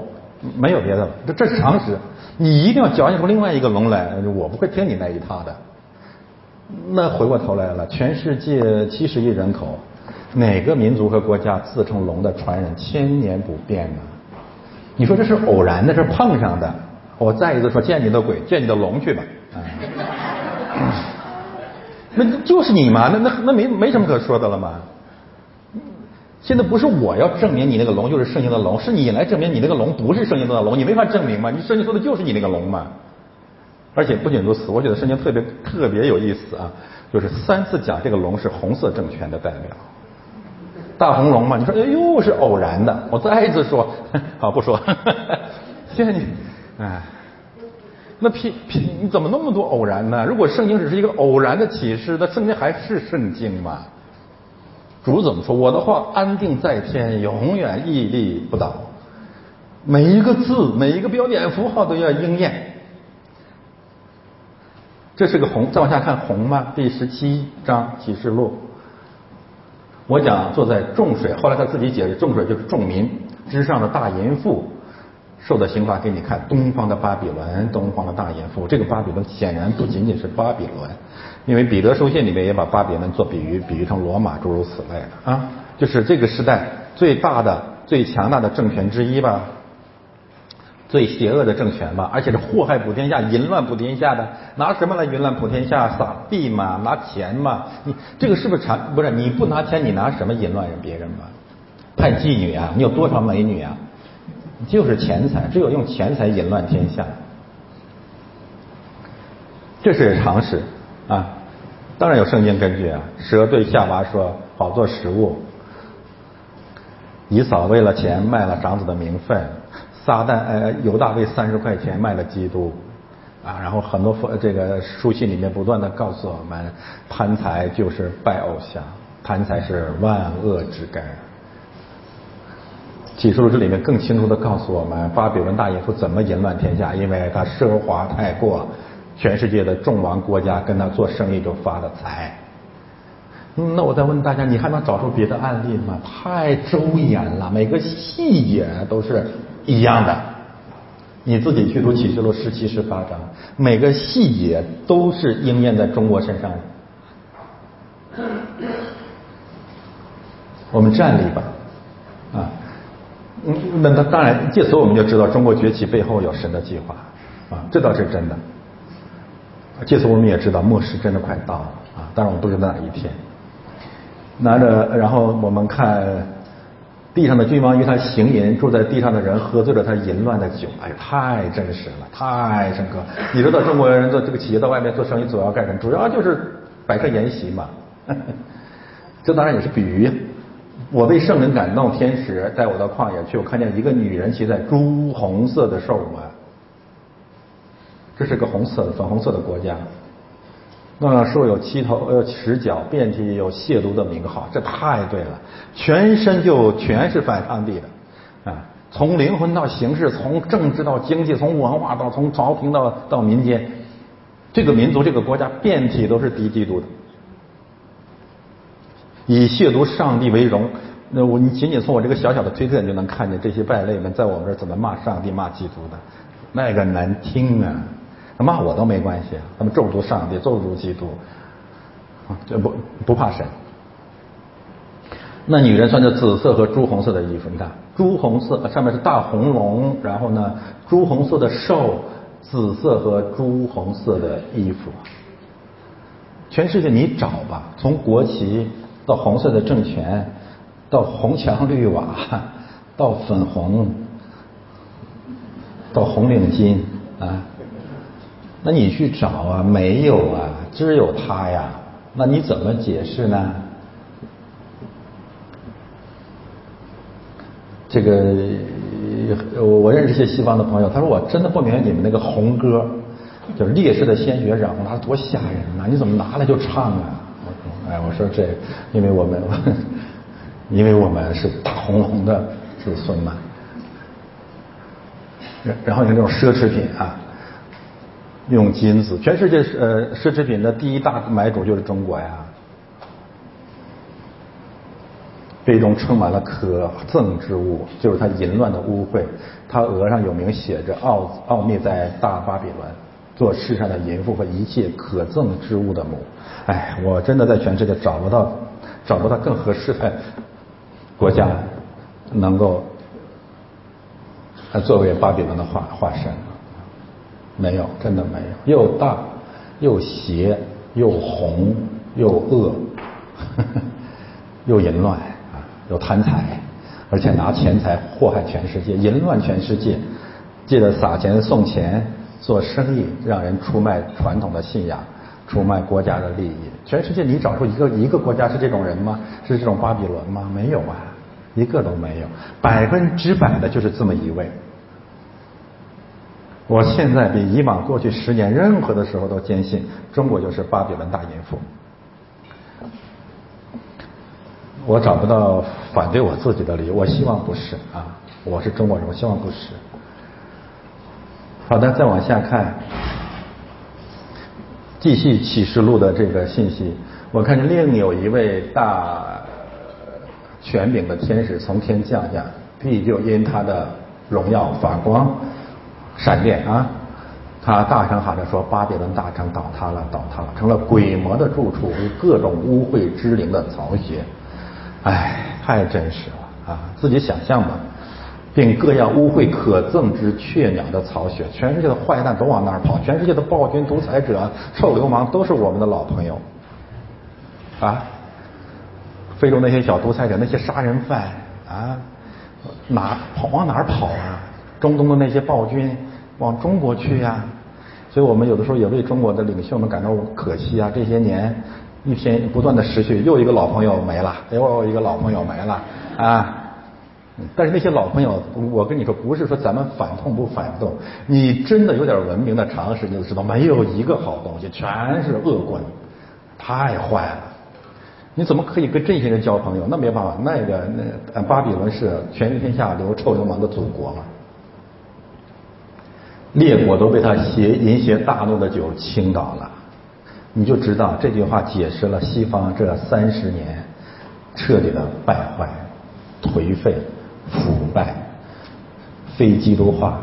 没有别的了，这这是常识。你一定要矫情出另外一个龙来，我不会听你那一套的。那回过头来了，全世界七十亿人口，哪个民族和国家自称龙的传人千年不变呢？你说这是偶然的，是碰上的。我再一次说，见你的鬼，见你的龙去吧。那就是你嘛，那那那没没什么可说的了嘛。现在不是我要证明你那个龙就是圣经的龙，是你来证明你那个龙不是圣经的龙，你没法证明嘛。你圣经说的就是你那个龙嘛。而且不仅如此，我觉得圣经特别特别有意思啊，就是三次讲这个龙是红色政权的代表。大红龙嘛，你说哎呦是偶然的，我再一次说，[laughs] 好不说，[laughs] 谢谢你，哎，那屁屁你怎么那么多偶然呢？如果圣经只是一个偶然的启示，那圣经还是圣经吗？主怎么说？我的话安定在天，永远屹立不倒，每一个字，每一个标点符号都要应验。这是个红，再往下看红吗？第十七章启示录。我讲坐在众水，后来他自己解释，众水就是众民之上的大淫妇受的刑罚给你看。东方的巴比伦，东方的大淫妇，这个巴比伦显然不仅仅是巴比伦，因为彼得书信里面也把巴比伦做比喻，比喻成罗马诸如此类的啊，就是这个时代最大的、最强大的政权之一吧。最邪恶的政权吧，而且是祸害普天下、淫乱普天下的，拿什么来淫乱普天下？撒币嘛，拿钱嘛。你这个是不是产？不是，你不拿钱，你拿什么淫乱人别人嘛？派妓女啊，你有多少美女啊？就是钱财，只有用钱财淫乱天下，这是常识啊。当然有圣经根据啊。蛇对夏娃说：“好做食物。”以扫为了钱卖了长子的名分。撒旦，呃，犹大为三十块钱卖了基督，啊，然后很多这个书信里面不断的告诉我们，贪财就是拜偶像，贪财是万恶之根。启示录这里面更清楚的告诉我们，巴比伦大淫妇怎么淫乱天下，因为他奢华太过，全世界的众王国家跟他做生意就发了财。那我再问大家，你还能找出别的案例吗？太周延了，每个细节都是。一样的，你自己去读启示录十七、十八章，每个细节都是应验在中国身上的。我们站立吧，啊，嗯，那那当然，借此我们就知道中国崛起背后有神的计划，啊，这倒是真的。借此我们也知道末世真的快到了，啊，当然我们不知道哪一天。拿着，然后我们看。地上的君王与他行淫，住在地上的人喝醉了他淫乱的酒。哎，太真实了，太深刻。你知道中国人做这个企业到外面做生意主要干什么？主要就是摆设筵席嘛。[laughs] 这当然也是比喻。我被圣人感动，天使带我到旷野去，我看见一个女人骑在朱红色的兽马。这是个红色的、粉红色的国家。那说有七头，呃，十角，遍体有亵渎的名号，这太对了，全身就全是反上帝的，啊，从灵魂到形式，从政治到经济，从文化到从朝廷到到民间，这个民族这个国家遍体都是敌基督的，以亵渎上帝为荣。那我你仅仅从我这个小小的推特，你就能看见这些败类们在我们这儿怎么骂上帝、骂基督的，那个难听啊！骂我都没关系，他们咒诅上帝，咒诅基督，啊，这不不怕神。那女人穿着紫色和朱红色的衣服，你看，朱红色上面是大红龙，然后呢，朱红色的兽，紫色和朱红色的衣服。全世界你找吧，从国旗到红色的政权，到红墙绿瓦，到粉红，到红领巾啊。那你去找啊，没有啊，只有他呀。那你怎么解释呢？这个我认识一些西方的朋友，他说我真的不明白你们那个红歌，就是烈士的鲜血染红，它多吓人呐！你怎么拿来就唱啊？我说，哎，我说这，因为我们，[laughs] 因为我们是大红龙的子孙嘛。然然后你看这种奢侈品啊，用金子，全世界呃奢侈品的第一大买主就是中国呀。杯中充满了可憎之物，就是他淫乱的污秽。他额上有名写着“奥奥秘在大巴比伦，做世上的淫妇和一切可憎之物的母”。哎，我真的在全世界找不到找不到更合适的国家能够作为巴比伦的化化身。没有，真的没有。又大，又邪，又红，又恶，[laughs] 又淫乱。有贪财，而且拿钱财祸害全世界，淫乱全世界，借着撒钱送钱做生意，让人出卖传统的信仰，出卖国家的利益。全世界你找出一个一个国家是这种人吗？是这种巴比伦吗？没有啊，一个都没有，百分之百的就是这么一位。我现在比以往过去十年任何的时候都坚信，中国就是巴比伦大淫妇。我找不到反对我自己的理由，我希望不是啊，我是中国人，我希望不是。好的，再往下看，继续启示录的这个信息，我看见另有一位大权柄的天使从天降下，必就因他的荣耀发光，闪电啊，他大声喊着说：“巴比伦大城倒塌了，倒塌了，成了鬼魔的住处，为各种污秽之灵的巢穴。”哎，太真实了啊！自己想象吧，并各样污秽可憎之雀鸟的巢穴，全世界的坏蛋都往那儿跑，全世界的暴君、独裁者、臭流氓都是我们的老朋友啊！非洲那些小独裁者、那些杀人犯啊，哪跑往哪儿跑啊？中东的那些暴君往中国去呀！所以我们有的时候也为中国的领袖们感到可惜啊！这些年。一天不断的失去，又一个老朋友没了，又一个老朋友没了啊！但是那些老朋友，我跟你说，不是说咱们反动不反动，你真的有点文明的常识，你就知道，没有一个好东西，全是恶棍，太坏了！你怎么可以跟这些人交朋友？那没办法，那个那巴比伦是全天下流臭流氓的祖国嘛，列国都被他邪淫邪大怒的酒倾倒了。你就知道这句话解释了西方这三十年彻底的败坏、颓废、腐败、非基督化，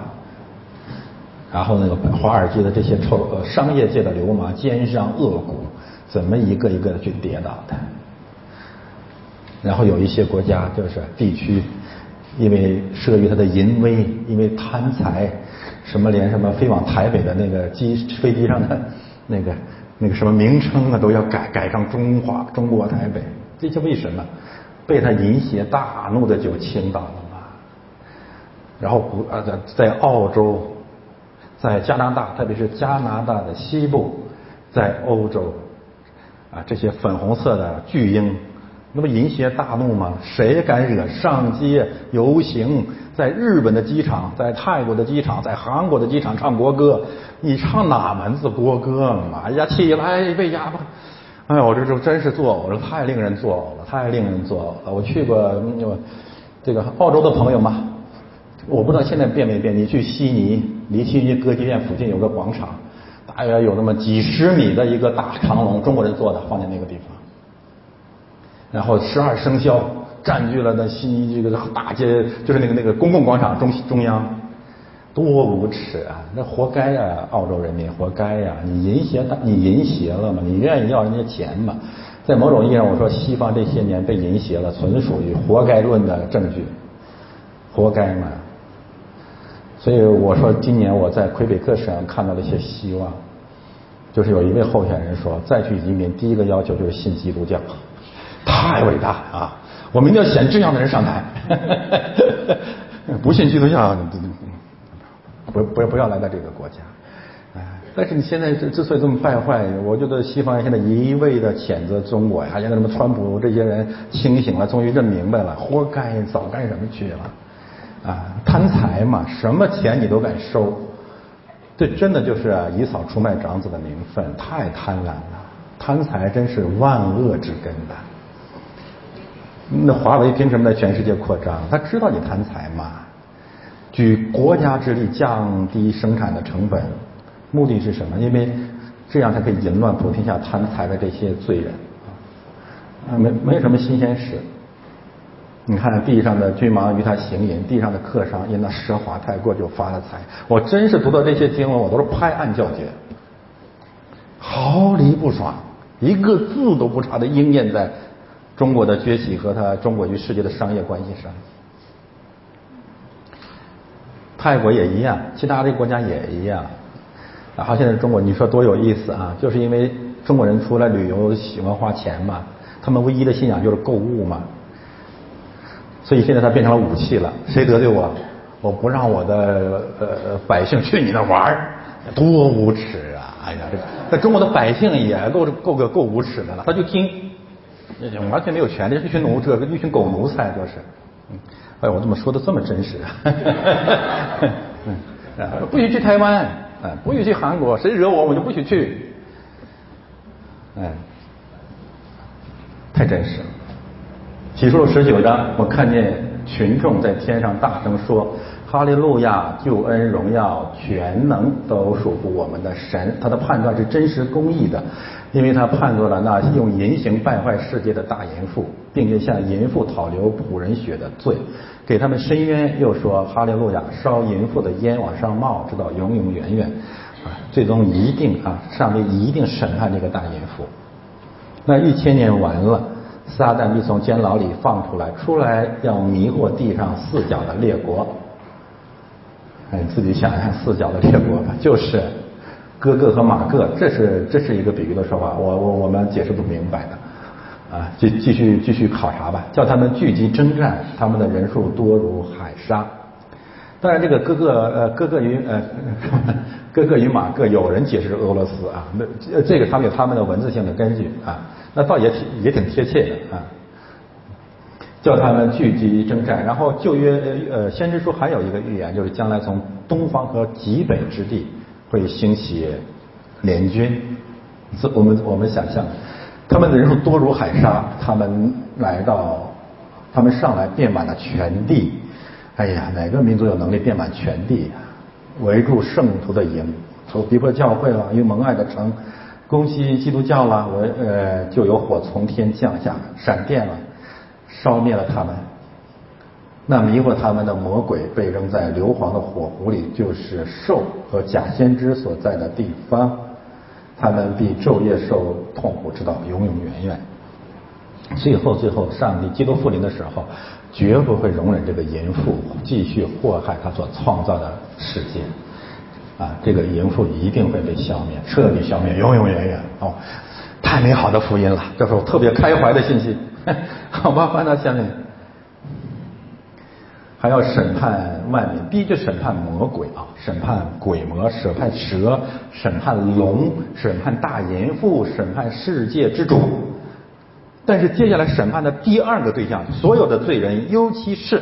然后那个华尔街的这些臭呃商业界的流氓、奸商恶骨，怎么一个一个的去跌倒的？然后有一些国家就是地区，因为慑于他的淫威，因为贪财，什么连什么飞往台北的那个机飞机上的 [laughs] 那个。那个什么名称啊，都要改改成中华中国台北，这些为什么？被他淫邪大怒的就倾倒了嘛。然后不啊，在在澳洲，在加拿大，特别是加拿大的西部，在欧洲，啊，这些粉红色的巨婴。那不淫邪大怒吗？谁敢惹？上街游行，在日本的机场，在泰国的机场，在韩国的机场唱国歌，你唱哪门子国歌嘛？哎呀，起来被哑巴！哎呦，我这就真是作呕了，太令人作呕了，太令人作呕了。我去过这个澳洲的朋友嘛，我不知道现在变没变。你去悉尼，离悉尼歌剧院附近有个广场，大约有那么几十米的一个大长龙，中国人做的，放在那个地方。然后十二生肖占据了那悉尼这个大街，就是那个那个公共广场中中央，多无耻啊！那活该呀，澳洲人民活该呀！你淫邪，你淫邪了吗？你愿意要人家钱吗？在某种意义上，我说西方这些年被淫邪了，纯属于活该论的证据，活该嘛！所以我说，今年我在魁北克省看到了一些希望，就是有一位候选人说，再去移民，第一个要求就是信基督教。太伟大啊！我们一定要选这样的人上台，[laughs] 不信基督教，不不不要来到这个国家。但是你现在之之所以这么败坏，我觉得西方人现在一味的谴责中国呀，现在什么川普这些人清醒了，终于认明白了，活该，早干什么去了？啊，贪财嘛，什么钱你都敢收，这真的就是以草出卖长子的名分，太贪婪了，贪财真是万恶之根呐。那华为凭什么在全世界扩张？他知道你贪财嘛？举国家之力降低生产的成本，目的是什么？因为这样才可以淫乱普天下贪财的这些罪人啊，没没有什么新鲜事。你看地上的君王与他行淫，地上的客商因那奢华太过就发了财。我真是读到这些经文，我都是拍案叫绝，毫厘不爽，一个字都不差的应验在中国的崛起和他中国与世界的商业关系上。泰国也一样，其他的国家也一样。然后现在中国，你说多有意思啊！就是因为中国人出来旅游喜欢花钱嘛，他们唯一的信仰就是购物嘛。所以现在它变成了武器了。谁得罪我，我不让我的呃百姓去你那玩儿，多无耻啊！哎呀，这在中国的百姓也够够个够无耻的了，他就听，完全没有权利，一群奴，这一群狗奴才就是。哎，我怎么说的这么真实 [laughs] 啊？不许去台湾，哎，不许去韩国，谁惹我，我就不许去。哎，太真实了。启示录十九章，我看见群众在天上大声说：“哈利路亚！救恩、荣耀、全能都属乎我们的神。他的判断是真实公义的，因为他判断了那用淫行败坏世界的大淫妇，并且向淫妇讨流仆人血的罪。”给他们伸冤，又说哈利路亚，烧淫妇的烟往上冒，直到永永远远，啊，最终一定啊，上帝一定审判这个大淫妇。那一千年完了，撒旦就从监牢里放出来，出来要迷惑地上四角的列国。哎，自己想想四角的列国吧，就是哥哥和马哥，这是这是一个比喻的说法，我我我们解释不明白的。啊，继继续继续考察吧，叫他们聚集征战，他们的人数多如海沙。当然，这个哥哥呃哥哥与呃 [laughs] 哥哥与马哥，有人解释俄罗斯啊，那这个他们有他们的文字性的根据啊，那倒也挺也挺贴切的啊。叫他们聚集征战，然后旧约呃先知书还有一个预言，就是将来从东方和极北之地会兴起联军，这我们我们想象。他们的人数多如海沙，他们来到，他们上来遍满了全地。哎呀，哪个民族有能力遍满全地？围住圣徒的营，从逼迫教会了，因为蒙爱的城，攻击基督教了，我呃就有火从天降下，闪电了，烧灭了他们。那迷惑他们的魔鬼被扔在硫磺的火湖里，就是兽和假先知所在的地方。他们必昼夜受痛苦，直到永永远远。最后，最后，上帝基督复临的时候，绝不会容忍这个淫妇继续祸害他所创造的世界。啊，这个淫妇一定会被消灭，彻底消灭，永永远远。哦，太美好的福音了，这是我特别开怀的信息。[laughs] 好吧，翻到下面。还要审判万民，第一就审判魔鬼啊，审判鬼魔，审判蛇，审判龙，审判大淫妇，审判世界之主。但是接下来审判的第二个对象，所有的罪人，尤其是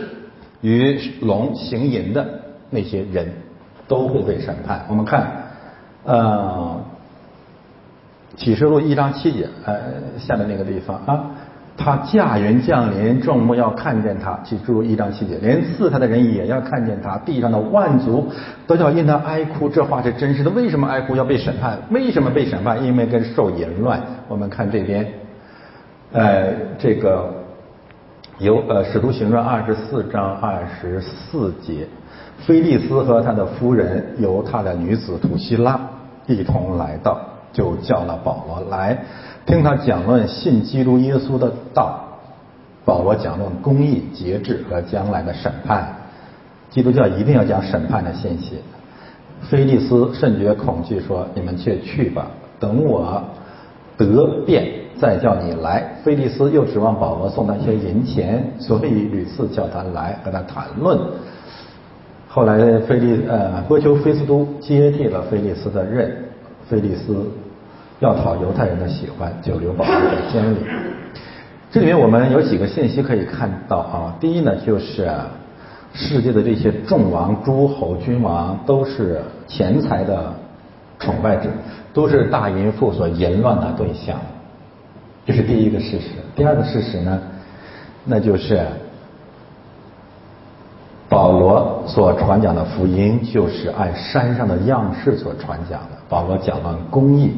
与龙行淫的那些人，都会被审判。我们看，呃，启示录一章七节，呃，下面那个地方啊。他驾云降临，众目要看见他。记住一章七节，连刺他的人也要看见他。地上的万族都要因他哀哭。这话是真实的。为什么哀哭要被审判？为什么被审判？因为跟受淫乱。我们看这边，呃，这个有呃使徒行传二十四章二十四节，菲利斯和他的夫人由他的女子土希拉一同来到，就叫了保罗来。听他讲论信基督耶稣的道，保罗讲论公义、节制和将来的审判。基督教一定要讲审判的信息。菲利斯甚觉恐惧，说：“你们却去吧，等我得便再叫你来。”菲利斯又指望保罗送他一些银钱，所以屡次叫他来和他谈论。后来菲利呃波丘菲斯都接替了菲利斯的任，菲利斯。要讨犹太人的喜欢，就留保罗在监里。这里面我们有几个信息可以看到啊。第一呢，就是世界的这些众王、诸侯、君王都是钱财的崇拜者，都是大淫妇所淫乱的对象，这是第一个事实。第二个事实呢，那就是保罗所传讲的福音就是按山上的样式所传讲的。保罗讲了公义、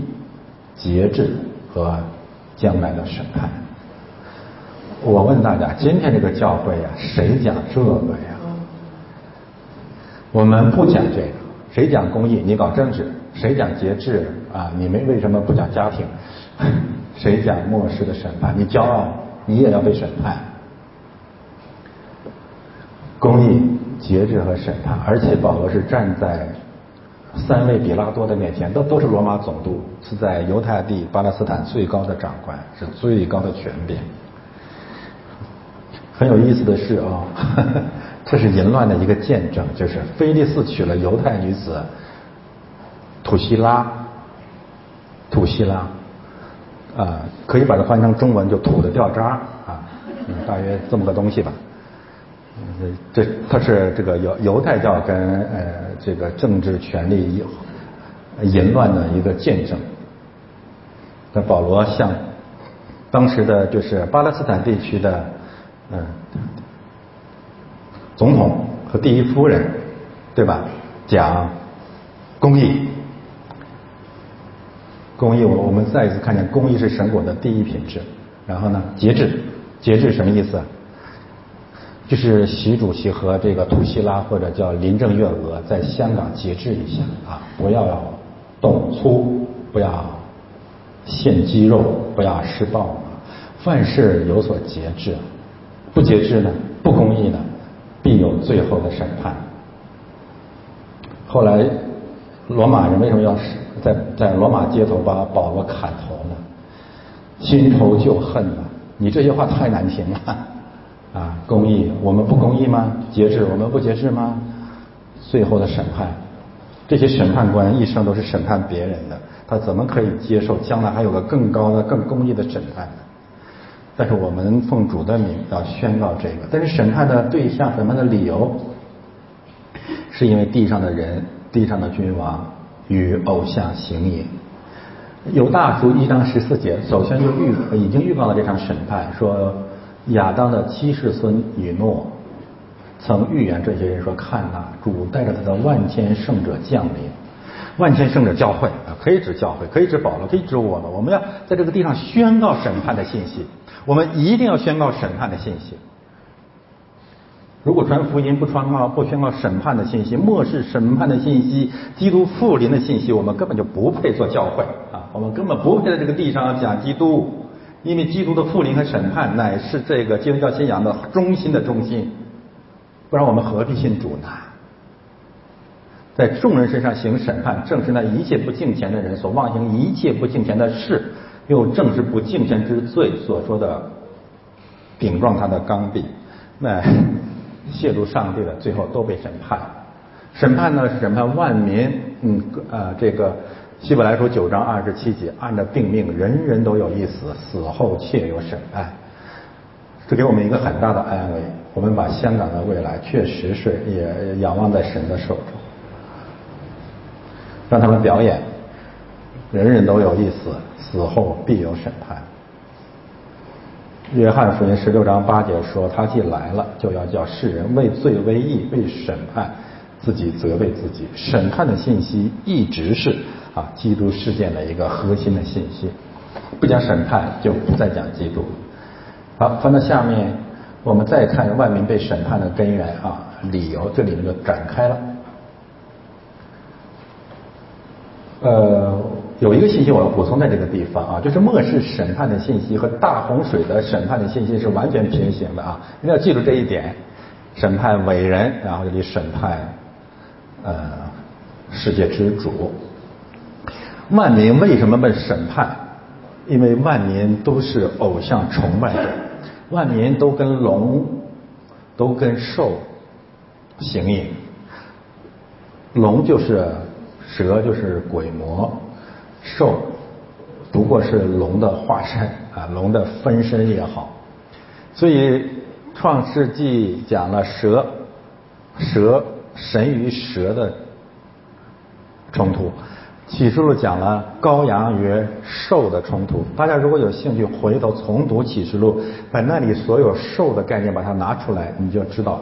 节制和将来的审判。我问大家，今天这个教会呀，谁讲这个呀？我们不讲这个。谁讲公义？你搞政治。谁讲节制？啊，你们为什么不讲家庭？谁讲末世的审判？你骄傲，你也要被审判。公义、节制和审判，而且保罗是站在三位比拉多的面前，都都是罗马总督，是在犹太地巴勒斯坦最高的长官，是最高的权柄。很有意思的是啊，[laughs] 这是淫乱的一个见证，就是菲利斯娶了犹太女子土希拉，土希拉，啊，可以把它翻成中文就土的掉渣啊，大约这么个东西吧。这它是这个犹犹太教跟呃这个政治权力淫乱的一个见证。那保罗向当时的就是巴勒斯坦地区的。嗯，总统和第一夫人，对吧？讲公益，公益，我我们再一次看见公益是神果的第一品质。然后呢，节制，节制什么意思？就是习主席和这个图西拉或者叫林郑月娥在香港节制一下啊，不要动粗，不要献肌肉，不要施暴啊，凡事有所节制。不节制呢，不公义呢，必有最后的审判。后来，罗马人为什么要在在罗马街头把保罗砍头呢？新仇旧恨呢？你这些话太难听了啊！公义，我们不公义吗？节制，我们不节制吗？最后的审判，这些审判官一生都是审判别人的，他怎么可以接受将来还有个更高的、更公义的审判呢？但是我们奉主的名要宣告这个，但是审判的对象、审判的理由，是因为地上的人、地上的君王与偶像行淫。犹大书一章十四节，首先就预已经预告了这场审判，说亚当的七世孙以诺曾预言这些人说：“看呐，主带着他的万千圣者降临，万千圣者教会啊，可以指教会，可以指保罗，可以指我们，我们要在这个地上宣告审判的信息。”我们一定要宣告审判的信息。如果传福音不传告不宣告审判的信息，漠视审判的信息，基督复临的信息，我们根本就不配做教会啊！我们根本不配在这个地上讲基督，因为基督的复临和审判乃是这个基督教信仰的中心的中心。不然我们何必信主呢？在众人身上行审判，正是那一切不敬虔的人所妄行一切不敬虔的事。又正是不敬虔之罪所说的顶撞他的刚愎，那 [laughs] 亵渎上帝的，最后都被审判。审判呢审判万民，嗯呃这个希伯来书九章二十七节，按照定命，人人都有一死，死后且有审判。这给我们一个很大的安慰，我们把香港的未来确实是也仰望在神的手中，让他们表演，人人都有一死。死后必有审判。约翰福音十六章八节说：“他既来了，就要叫世人为罪为义为审判，自己责备自己。”审判的信息一直是啊，基督事件的一个核心的信息。不讲审判，就不再讲基督。好，翻到下面，我们再看万民被审判的根源啊，理由，这里面就展开了。呃。有一个信息我要补充在这个地方啊，就是末世审判的信息和大洪水的审判的信息是完全平行的啊，一定要记住这一点。审判伟人，然后这里审判呃世界之主。万民为什么被审判？因为万民都是偶像崇拜者，万民都跟龙、都跟兽形影，龙就是蛇，就是鬼魔。兽不过是龙的化身啊，龙的分身也好。所以创世纪讲了蛇，蛇神与蛇的冲突；启示录讲了羔羊与兽的冲突。大家如果有兴趣，回头重读启示录，把那里所有兽的概念把它拿出来，你就知道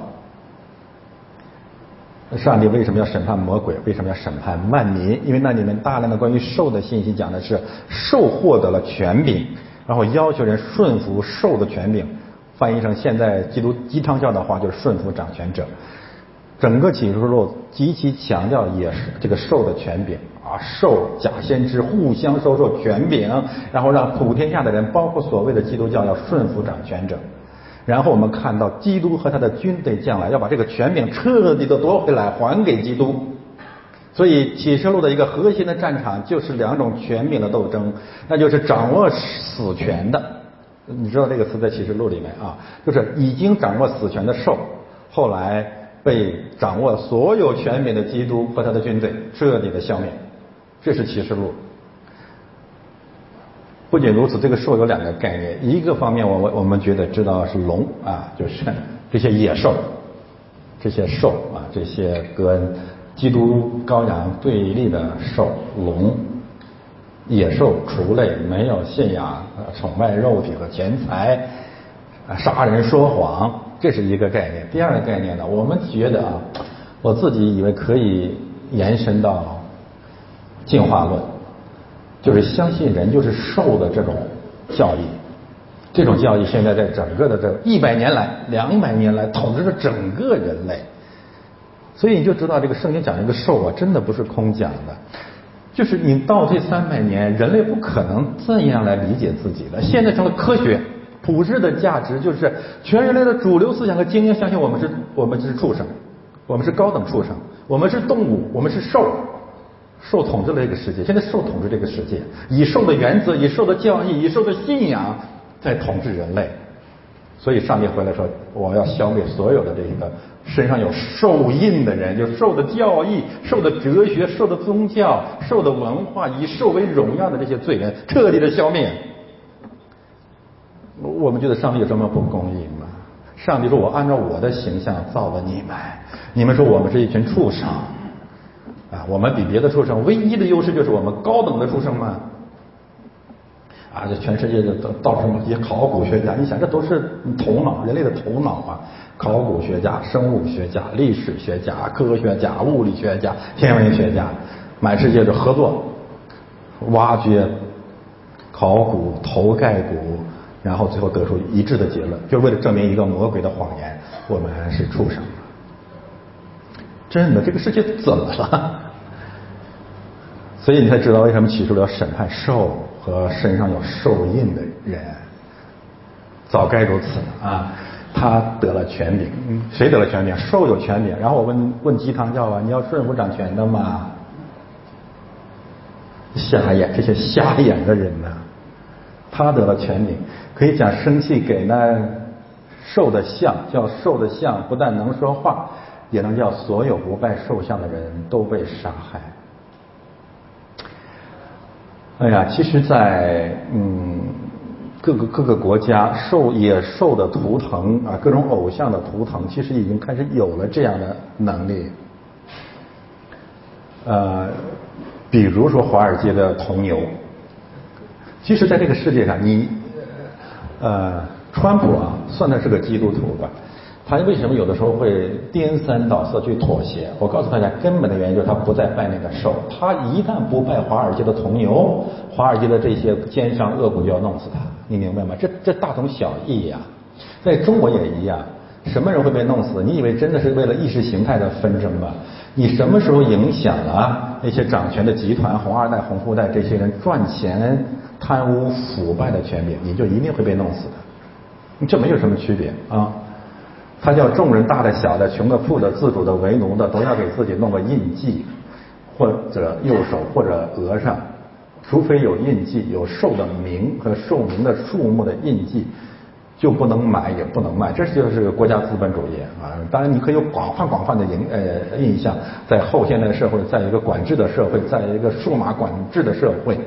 上帝为什么要审判魔鬼？为什么要审判万民？因为那里面大量的关于兽的信息讲的是兽获得了权柄，然后要求人顺服兽的权柄。翻译成现在基督鸡汤教的话，就是顺服掌权者。整个启示录极其强调也是这个兽的权柄啊，兽假先知互相收受权柄，然后让普天下的人，包括所谓的基督教，要顺服掌权者。然后我们看到基督和他的军队将来要把这个权柄彻底的夺回来，还给基督。所以启示录的一个核心的战场就是两种权柄的斗争，那就是掌握死权的。你知道这个词在启示录里面啊，就是已经掌握死权的兽，后来被掌握所有权柄的基督和他的军队彻底的消灭。这是启示录。不仅如此，这个兽有两个概念。一个方面，我我我们觉得知道是龙啊，就是这些野兽，这些兽啊，这些跟基督羔羊对立的兽，龙、野兽、畜类，没有信仰，崇拜肉体和钱财，啊，杀人说谎，这是一个概念。第二个概念呢，我们觉得啊，我自己以为可以延伸到进化论。就是相信人就是兽的这种教义，这种教义现在在整个的这一百年来、两百年来统治着整个人类，所以你就知道这个圣经讲这个兽啊，真的不是空讲的。就是你到这三百年，人类不可能这样来理解自己的。现在成了科学普世的价值，就是全人类的主流思想和精英相信我们是我们是畜生，我们是高等畜生，我们是动物，我们是兽。受统治了这个世界，现在受统治这个世界，以受的原则，以受的教义，以受的信仰在统治人类。所以上帝回来说，我要消灭所有的这个身上有受印的人，就受的教义、受的哲学、受的宗教、受的文化，以受为荣耀的这些罪人，彻底的消灭。我们觉得上帝有这么不公义吗？上帝说我按照我的形象造了你们，你们说我们是一群畜生。啊，我们比别的畜生唯一的优势就是我们高等的畜生嘛。啊，这全世界的到到什么一些考古学家，你想这都是头脑，人类的头脑啊。考古学家、生物学家、历史学家、科学家、物理学家、天文学家，满世界的合作，挖掘、考古、头盖骨，然后最后得出一致的结论，就为了证明一个魔鬼的谎言：我们是畜生。真的，这个世界怎么了？所以你才知道为什么起初要审判兽和身上有兽印的人。早该如此了啊！他得了权柄，谁得了权柄？兽有权柄。然后我问问鸡汤教啊，你要顺服掌权的吗？瞎眼，这些瞎眼的人呢？他得了权柄，可以讲生气给那兽的像，叫兽的像不但能说话。也能叫所有不拜兽像的人都被杀害。哎呀，其实，在嗯各个各个国家，兽野兽的图腾啊，各种偶像的图腾，其实已经开始有了这样的能力。呃，比如说华尔街的铜牛，其实，在这个世界上，你呃，川普啊，算他是个基督徒吧。他为什么有的时候会颠三倒四去妥协？我告诉大家，根本的原因就是他不再拜那个兽。他一旦不拜华尔街的铜牛，华尔街的这些奸商恶鬼就要弄死他。你明白吗？这这大同小异呀。在中国也一样，什么人会被弄死？你以为真的是为了意识形态的纷争吗？你什么时候影响了那些掌权的集团、红二代、红富代这些人赚钱、贪污腐败的权柄，你就一定会被弄死的。这没有什么区别啊。他叫众人大的、小的、穷的、富的、自主的、为奴的，都要给自己弄个印记，或者右手或者额上，除非有印记、有兽的名和兽名的数目的印记，就不能买也不能卖。这就是国家资本主义啊！当然，你可以有广泛广泛的印呃印象，在后现代社会，在一个管制的社会，在一个数码管制的社会，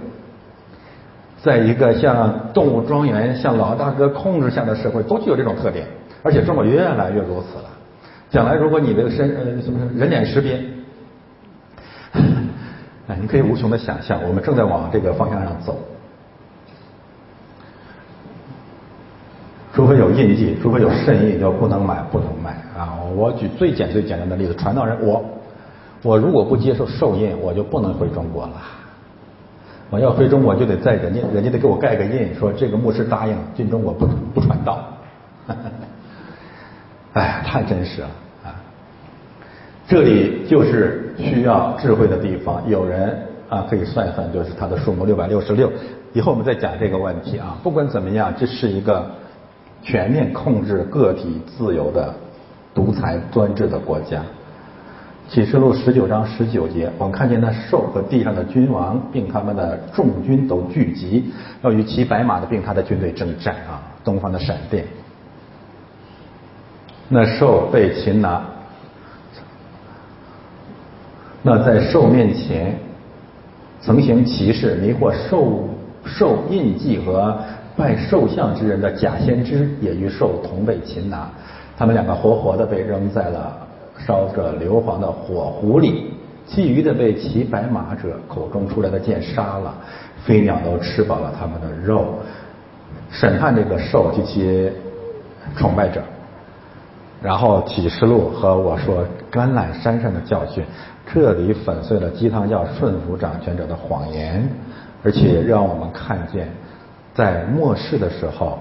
在一个像动物庄园、像老大哥控制下的社会，都具有这种特点。而且中国越来越如此了。将来如果你这个身呃什么人脸识别，[laughs] 哎，你可以无穷的想象，我们正在往这个方向上走。除非。有印记，除非有肾印，就不能买，不能卖啊！我举最简最简单的例子，传道人，我我如果不接受受印，我就不能回中国了。我要回中国，就得在人家人家得给我盖个印，说这个牧师答应进中国不不传道。哎，太真实了啊！这里就是需要智慧的地方。有人啊可以算一算，就是它的数目六百六十六。以后我们再讲这个问题啊。不管怎么样，这是一个全面控制个体自由的独裁专制的国家。启示录十九章十九节，我们看见那兽和地上的君王，并他们的众军都聚集，要与骑白马的并他的军队征战啊！东方的闪电，那兽被擒拿，那在兽面前曾行骑士迷惑兽兽印记和拜兽像之人的假先知，也与兽同被擒拿，他们两个活活的被扔在了。烧着硫磺的火壶里，其余的被骑白马者口中出来的剑杀了，飞鸟都吃饱了他们的肉。审判这个兽及其崇拜者，然后启示录和我说橄榄山上的教训，彻底粉碎了鸡汤教顺服掌权者的谎言，而且让我们看见，在末世的时候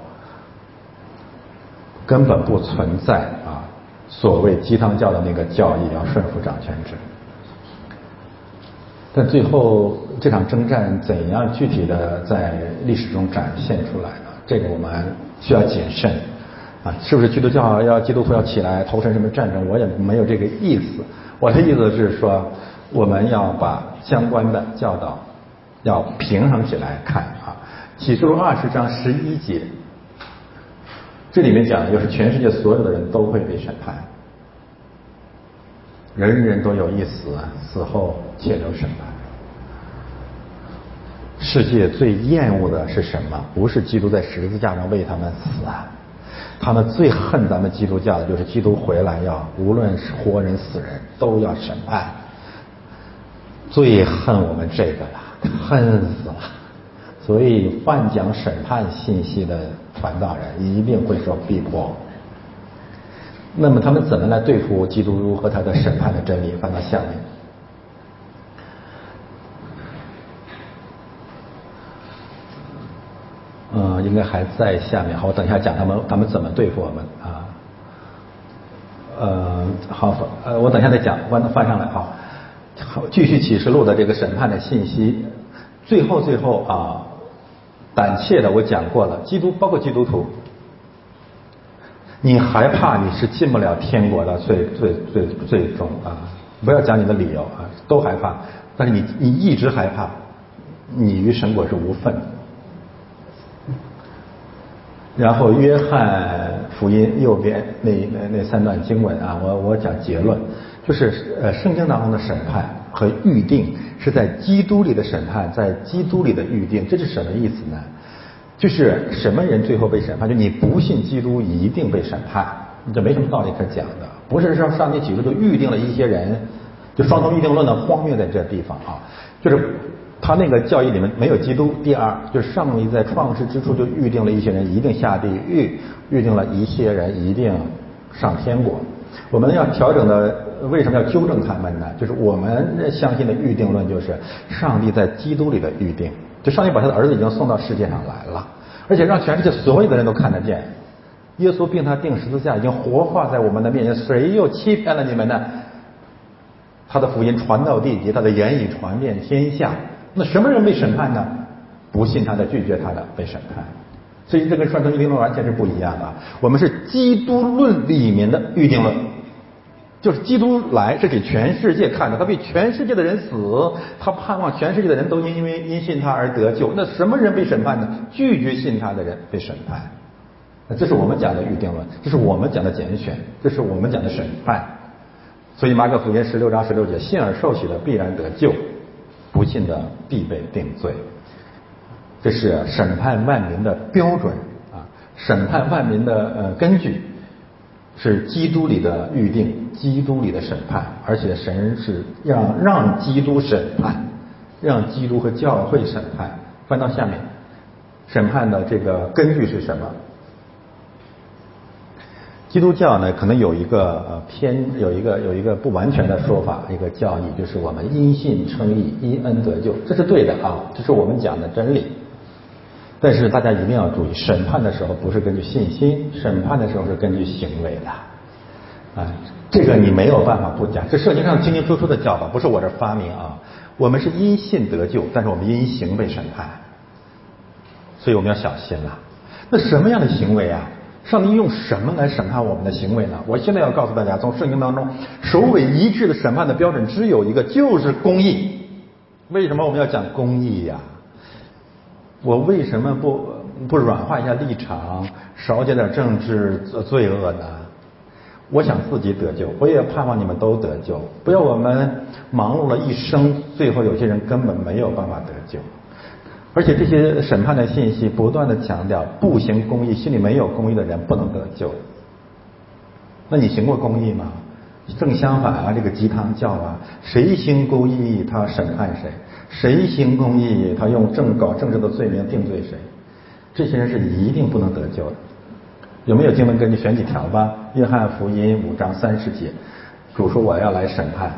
根本不存在啊。所谓鸡汤教的那个教义要顺服掌权者，但最后这场征战怎样具体的在历史中展现出来呢？这个我们需要谨慎啊！是不是基督教要基督徒要起来投身什么战争？我也没有这个意思。我的意思是说，我们要把相关的教导要平衡起来看啊。启示录二十章十一节。这里面讲的就是全世界所有的人都会被审判，人人都有一死，死后且留审判。世界最厌恶的是什么？不是基督在十字架上为他们死啊，他们最恨咱们基督教的就是基督回来要无论是活人死人都要审判，最恨我们这个了，恨死了。所以，犯讲审判信息的传道人一定会受逼迫。那么，他们怎么来对付基督和他的审判的真理？翻到下面，嗯，应该还在下面。好，我等一下讲他们他们怎么对付我们啊？呃，好，呃，我等一下再讲，翻翻上来。啊，好，继续启示录的这个审判的信息。最后，最后啊。胆怯的，我讲过了。基督包括基督徒，你害怕你是进不了天国的，最最最最终啊！不要讲你的理由啊，都害怕。但是你你一直害怕，你与神果是无份。然后约翰福音右边那那那三段经文啊，我我讲结论，就是呃圣经当中的审判和预定。是在基督里的审判，在基督里的预定，这是什么意思呢？就是什么人最后被审判？就你不信基督一定被审判，这没什么道理可讲的。不是说上帝起初就预定了一些人，就双重预定论的荒谬在这地方啊，就是他那个教义里面没有基督。第二，就是上帝在创世之初就预定了一些人一定下地狱，预定了一些人一定上天国。我们要调整的，为什么要纠正他们呢？就是我们相信的预定论，就是上帝在基督里的预定，就上帝把他的儿子已经送到世界上来了，而且让全世界所有的人都看得见，耶稣并他定十字架已经活化在我们的面前，谁又欺骗了你们呢？他的福音传到地极，他的言语传遍天下，那什么人被审判呢？不信他的、拒绝他的被审判。所以这跟双重预定论完全是不一样的。我们是基督论里面的预定论，就是基督来是给全世界看的，他为全世界的人死，他盼望全世界的人都因为因信他而得救。那什么人被审判呢？拒绝信他的人被审判。那这是我们讲的预定论，这是我们讲的拣选，这是我们讲的审判。所以马可福音十六章十六节，信而受洗的必然得救，不信的必被定罪。这是审判万民的标准啊！审判万民的呃根据是基督里的预定，基督里的审判，而且神是让让基督审判，让基督和教会审判。翻到下面，审判的这个根据是什么？基督教呢，可能有一个呃偏有一个有一个不完全的说法，一个教义就是我们因信称义，因恩得救，这是对的啊，这是我们讲的真理。但是大家一定要注意，审判的时候不是根据信心，审判的时候是根据行为的，啊，这个你没有办法不讲，这圣经上清清楚楚的教导，不是我这发明啊。我们是因信得救，但是我们因行被审判，所以我们要小心了。那什么样的行为啊？上帝用什么来审判我们的行为呢？我现在要告诉大家，从圣经当中首尾一致的审判的标准只有一个，就是公义。为什么我们要讲公义呀？我为什么不不软化一下立场，少讲点政治罪恶呢？我想自己得救，我也盼望你们都得救。不要我们忙碌了一生，最后有些人根本没有办法得救。而且这些审判的信息不断的强调，不行公义，心里没有公义的人不能得救。那你行过公义吗？正相反啊，这个鸡汤教啊，谁行公义，他审判谁；谁行公义，他用政搞政治的罪名定罪谁。这些人是一定不能得救的。有没有经文给你选几条吧？约翰福音五章三十节，主说我要来审判，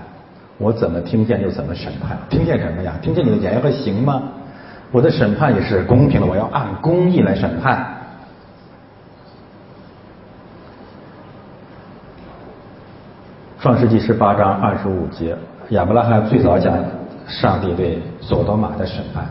我怎么听见就怎么审判。听见什么呀？听见你的言和行吗？我的审判也是公平的，我要按公义来审判。创世纪十八章二十五节，亚伯拉罕最早讲上帝对索多玛的审判，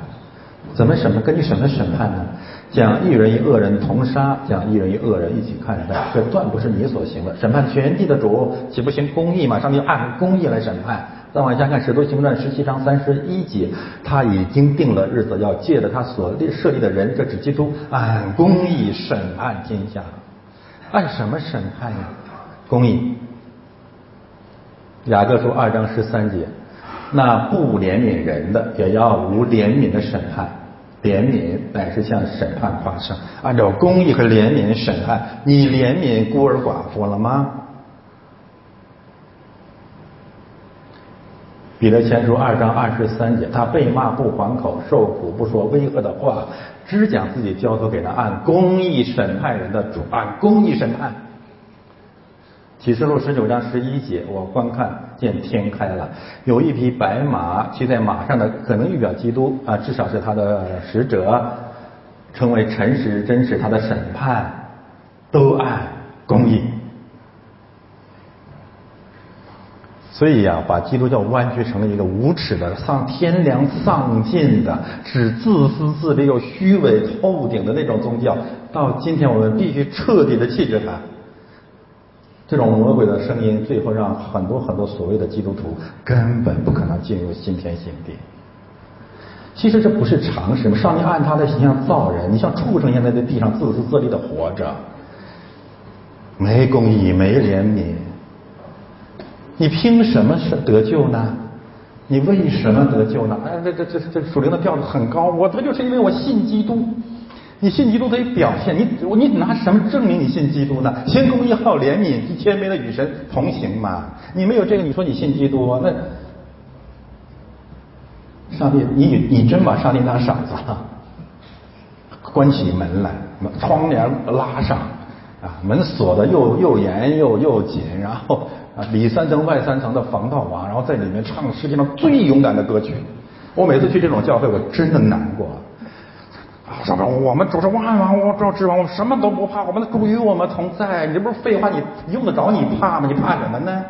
怎么审判？根据什么审判呢？将一人与恶人同杀，将一人与恶人一起看待，这断不是你所行的。审判全地的主，岂不行公义吗？上帝按公义来审判。再往下看《使徒行传》十七章三十一节，他已经定了日子，要借着他所立设立的人，这指基督，按公义审判天下。按什么审判呀？公义。雅各书二章十三节，那不怜悯人的，也要无怜悯的审判。怜悯乃是向审判发生，按照公义和怜悯审判。你怜悯孤儿寡妇了吗？彼得前书二章二十三节，他被骂不还口，受苦不说威吓的话，只讲自己交托给他按公义审判人的主，按公义审判。启示录十九章十一节，我观看见天开了，有一匹白马，骑在马上的可能预表基督啊，至少是他的使者，成为诚实真实，他的审判都按公义。所以呀，把基督教弯曲成了一个无耻的、丧天良丧尽的、只自私自利又虚伪透顶的那种宗教，到今天我们必须彻底的弃绝它。这种魔鬼的声音，最后让很多很多所谓的基督徒根本不可能进入新天新地。其实这不是常识，上帝按他的形象造人，你像畜生一样在地上自私自利的活着，没公义，没怜悯，你凭什么是得救呢？你为什么得救呢？哎，这这这这属灵的调子很高，我得救是因为我信基督。你信基督得表现，你你拿什么证明你信基督呢？先公一号怜悯，谦卑的与神同行嘛。你没有这个，你说你信基督，那上帝，你你真把上帝当傻子了？关起门来，窗帘拉上，啊，门锁的又又严又又紧，然后啊里三层外三层的防盗网，然后在里面唱世界上最勇敢的歌曲。我每次去这种教会，我真的难过。上边我们主是万王，我主之王，我什么都不怕，我们的主与我们同在。你这不是废话？你用得着你怕吗？你怕什么呢？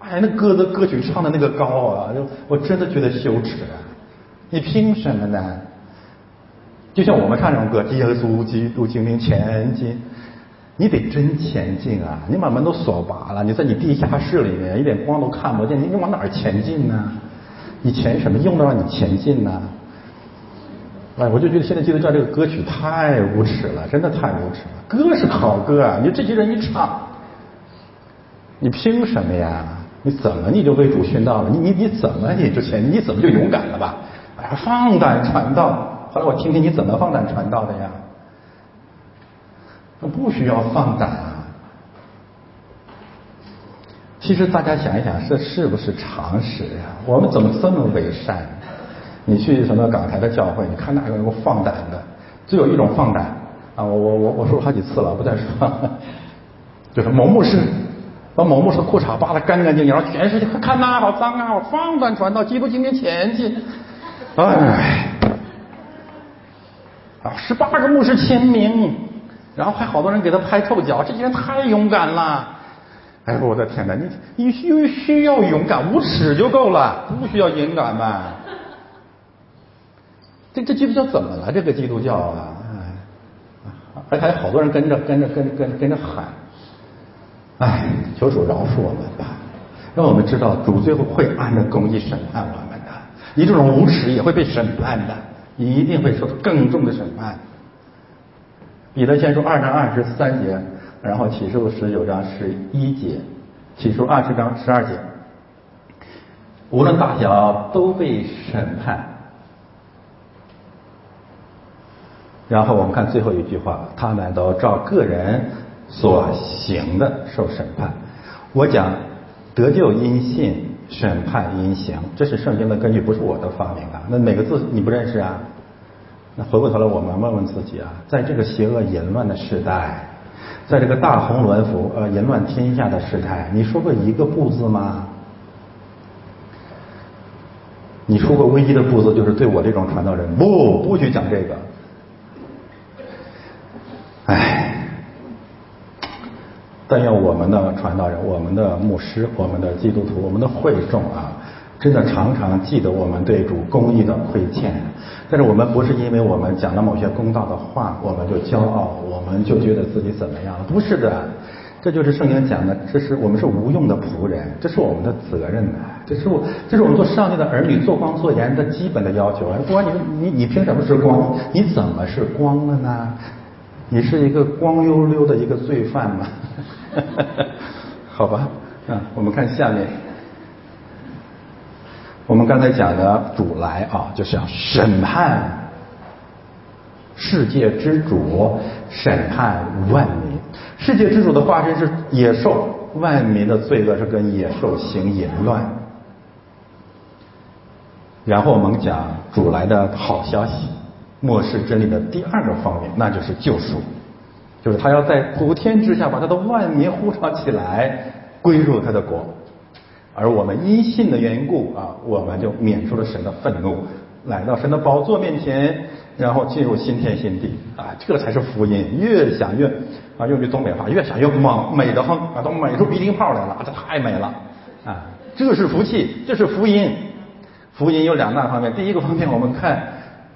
哎，那歌的歌曲唱的那个高啊，就我真的觉得羞耻。你凭什么呢？就像我们唱这种歌，耶稣基督精灵前进，你得真前进啊！你把门都锁拔了，你在你地下室里面一点光都看不见，你你往哪儿前进呢？你前什么用得让你前进呢？哎，我就觉得现在基督教这个歌曲太无耻了，真的太无耻了。歌是好歌啊，你这些人一唱，你凭什么呀？你怎么你就为主殉道了？你你你怎么你之前你怎么就勇敢了吧？哎，放胆传道。后来我听听你怎么放胆传道的呀？那不需要放胆啊。其实大家想一想，这是不是常识啊？我们怎么这么伪善？你去什么港台的教会？你看哪个能够放胆的？只有一种放胆啊！我我我我说了好几次了，不再说。就是某牧师把某牧师裤衩扒得干干净净，然后全世界看呐，好脏啊，我放胆传到基督经面前去。哎，啊，十八个牧师签名，然后还好多人给他拍臭脚，这些人太勇敢了。哎呦，我的天哪，你你需需要勇敢，无耻就够了，不需要勇敢吧？这这基督教怎么了？这个基督教啊，哎，还有好多人跟着跟着跟着跟着跟着喊，哎，求主饶恕我们吧，让我们知道主最后会按照公义审判我们的，你这种无耻也会被审判的，你一定会受更重的审判。彼得先书二章二十三节。然后启示录十九章十一节，启示录二十章十二节，无论大小都被审判。然后我们看最后一句话，他们都照个人所行的受审判。我讲得救因信，审判因行，这是圣经的根据，不是我的发明啊。那每个字你不认识啊？那回过头来我们问问自己啊，在这个邪恶淫乱的时代。在这个大红鸾服呃淫乱天下的时代，你说过一个不字吗？你说过唯一的不字就是对我这种传道人，不不许讲这个。唉，但愿我们的传道人、我们的牧师、我们的基督徒、我们的会众啊。真的常常记得我们对主公义的亏欠，但是我们不是因为我们讲了某些公道的话，我们就骄傲，我们就觉得自己怎么样了？不是的，这就是圣经讲的，这是我们是无用的仆人，这是我们的责任呐，这是我，这是我们做上帝的儿女做光做盐的基本的要求！不管你你你凭什么是光？你怎么是光了呢？你是一个光溜溜的一个罪犯吗？[laughs] 好吧，嗯，我们看下面。我们刚才讲的主来啊，就是要审判世界之主，审判万民。世界之主的化身是野兽，万民的罪恶是跟野兽行淫乱。然后我们讲主来的好消息，末世真理的第二个方面，那就是救赎，就是他要在普天之下把他的万民呼召起来，归入他的国。而我们因信的缘故啊，我们就免除了神的愤怒，来到神的宝座面前，然后进入新天新地啊，这才是福音。越想越啊，用句东北话，越想越猛，美得很啊，都美出鼻涕泡来了，这太美了啊！这是福气，这是福音。福音有两大方面，第一个方面我们看，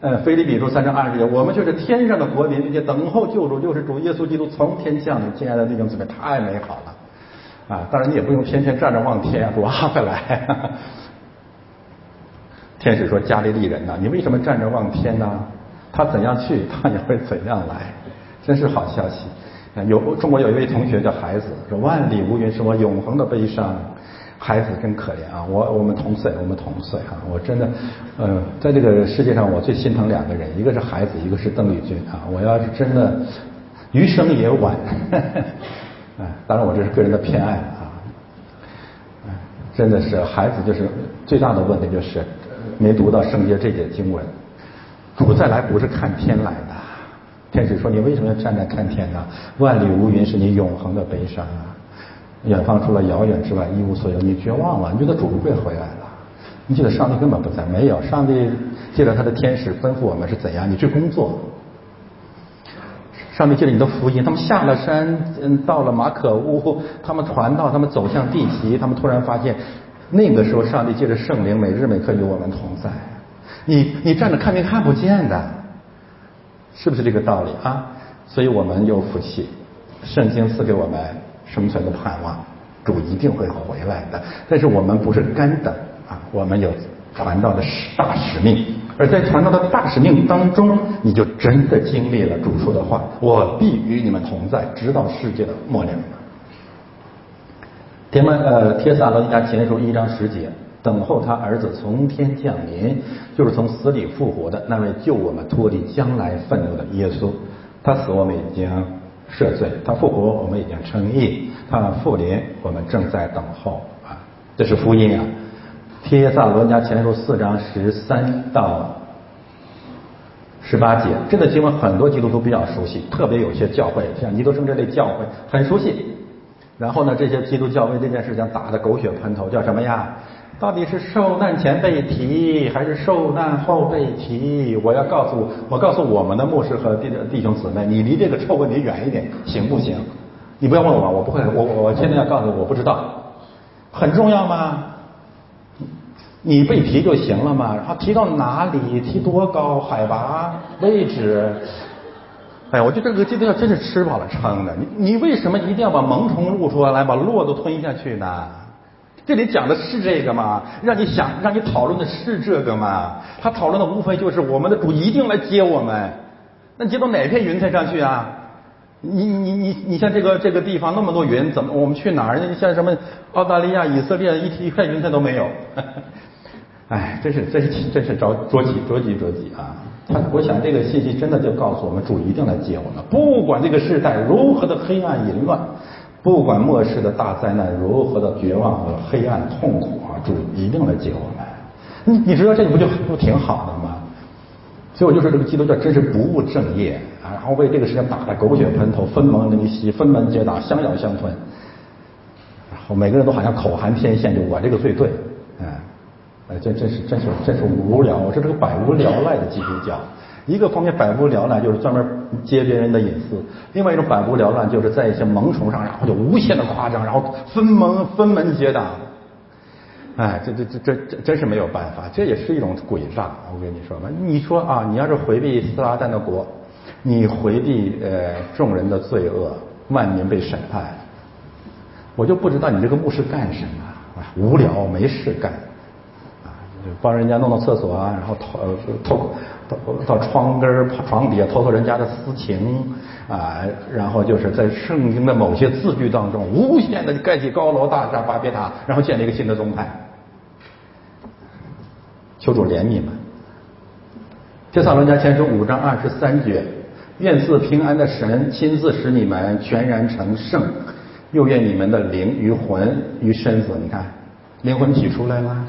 呃，腓立比书三章二十节，我们就是天上的国民，并且等候救主，就是主耶稣基督从天降临。亲爱的弟兄姊妹，太美好了。啊，当然你也不用天天站着望天，主啊快来！天使说加利利人呐，你为什么站着望天呢？他怎样去，他也会怎样来，真是好消息。有中国有一位同学叫孩子，说万里无云是我永恒的悲伤。孩子真可怜啊！我我们同岁，我们同岁哈！我真的，呃，在这个世界上我最心疼两个人，一个是孩子，一个是邓丽君啊！我要是真的余生也晚。哎，当然我这是个人的偏爱啊，哎，真的是孩子就是最大的问题就是没读到圣经这节经文，主再来不是看天来的，天使说你为什么要站在看天呢？万里无云是你永恒的悲伤啊，远方除了遥远之外一无所有，你绝望了，你觉得主不会回来了，你觉得上帝根本不在，没有，上帝借着他的天使吩咐我们是怎样，你去工作。上帝借着你的福音，他们下了山，嗯，到了马可屋，他们传道，他们走向地极，他们突然发现，那个时候上帝借着圣灵，每日每刻与我们同在。你你站着看天看不见的，是不是这个道理啊？所以我们有福气，圣经赐给我们生存的盼望，主一定会回来的。但是我们不是干等啊，我们有传道的使大使命。而在传道的大使命当中，你就真的经历了主说的话：“我必与你们同在，直到世界的末了。”天门呃，帖撒罗尼迦前书一章十节，等候他儿子从天降临，就是从死里复活的那位救我们脱离将来愤怒的耶稣。他死我们已经赦罪，他复活我们已经称义，他复临我们正在等候啊！这是福音啊！帖撒罗尼迦前书四章十三到十八节，这个经文很多基督徒比较熟悉，特别有些教会，像尼多生这类教会很熟悉。然后呢，这些基督教为这件事情打得狗血喷头，叫什么呀？到底是受难前被提，还是受难后被提？我要告诉我告诉我们的牧师和弟弟兄姊妹，你离这个臭问题远一点，行不行？你不要问我，我不会，我我现在要告诉你我不知道，很重要吗？你被提就行了嘛，然后提到哪里，提多高，海拔、位置。哎，我觉得这个基督教真是吃饱了撑的。你你为什么一定要把萌虫露出来，把骆驼吞下去呢？这里讲的是这个吗？让你想，让你讨论的是这个吗？他讨论的无非就是我们的主一定来接我们。那接到哪片云彩上去啊？你你你你像这个这个地方那么多云，怎么我们去哪儿？像什么澳大利亚、以色列，一一片云彩都没有。哎，真是真是真是着着急着急着急啊！他我想这个信息真的就告诉我们，主一定来接我们，不管这个时代如何的黑暗淫乱。不管末世的大灾难如何的绝望和黑暗痛苦啊，主一定来接我们。你你知道这不就不挺好的吗？所以我就说这个基督教真是不务正业啊，然后为这个事情打得狗血喷头，分门离析，分门结党，相咬相吞。然后每个人都好像口含天线，就我这个最对，哎，这真是真是真是无聊，这是个百无聊赖的基督教。一个方面百无聊赖，就是专门揭别人的隐私；另外一种百无聊赖，就是在一些萌宠上，然后就无限的夸张，然后分门分门结党。哎，这这这这这真是没有办法，这也是一种诡诈。我跟你说吧，你说啊，你要是回避斯拉旦的国，你回避呃众人的罪恶，万民被审判，我就不知道你这个牧师干什么？无聊没事干。帮人家弄弄厕所啊，然后偷偷到到窗根床底下偷偷人家的私情啊，然后就是在圣经的某些字句当中无限的盖起高楼大厦巴别塔，然后建立一个新的宗派。求主怜悯们。帖撒罗尼迦前书五章二十三节，愿赐平安的神亲自使你们全然成圣，又愿你们的灵与魂与身子，你看灵魂体出来了。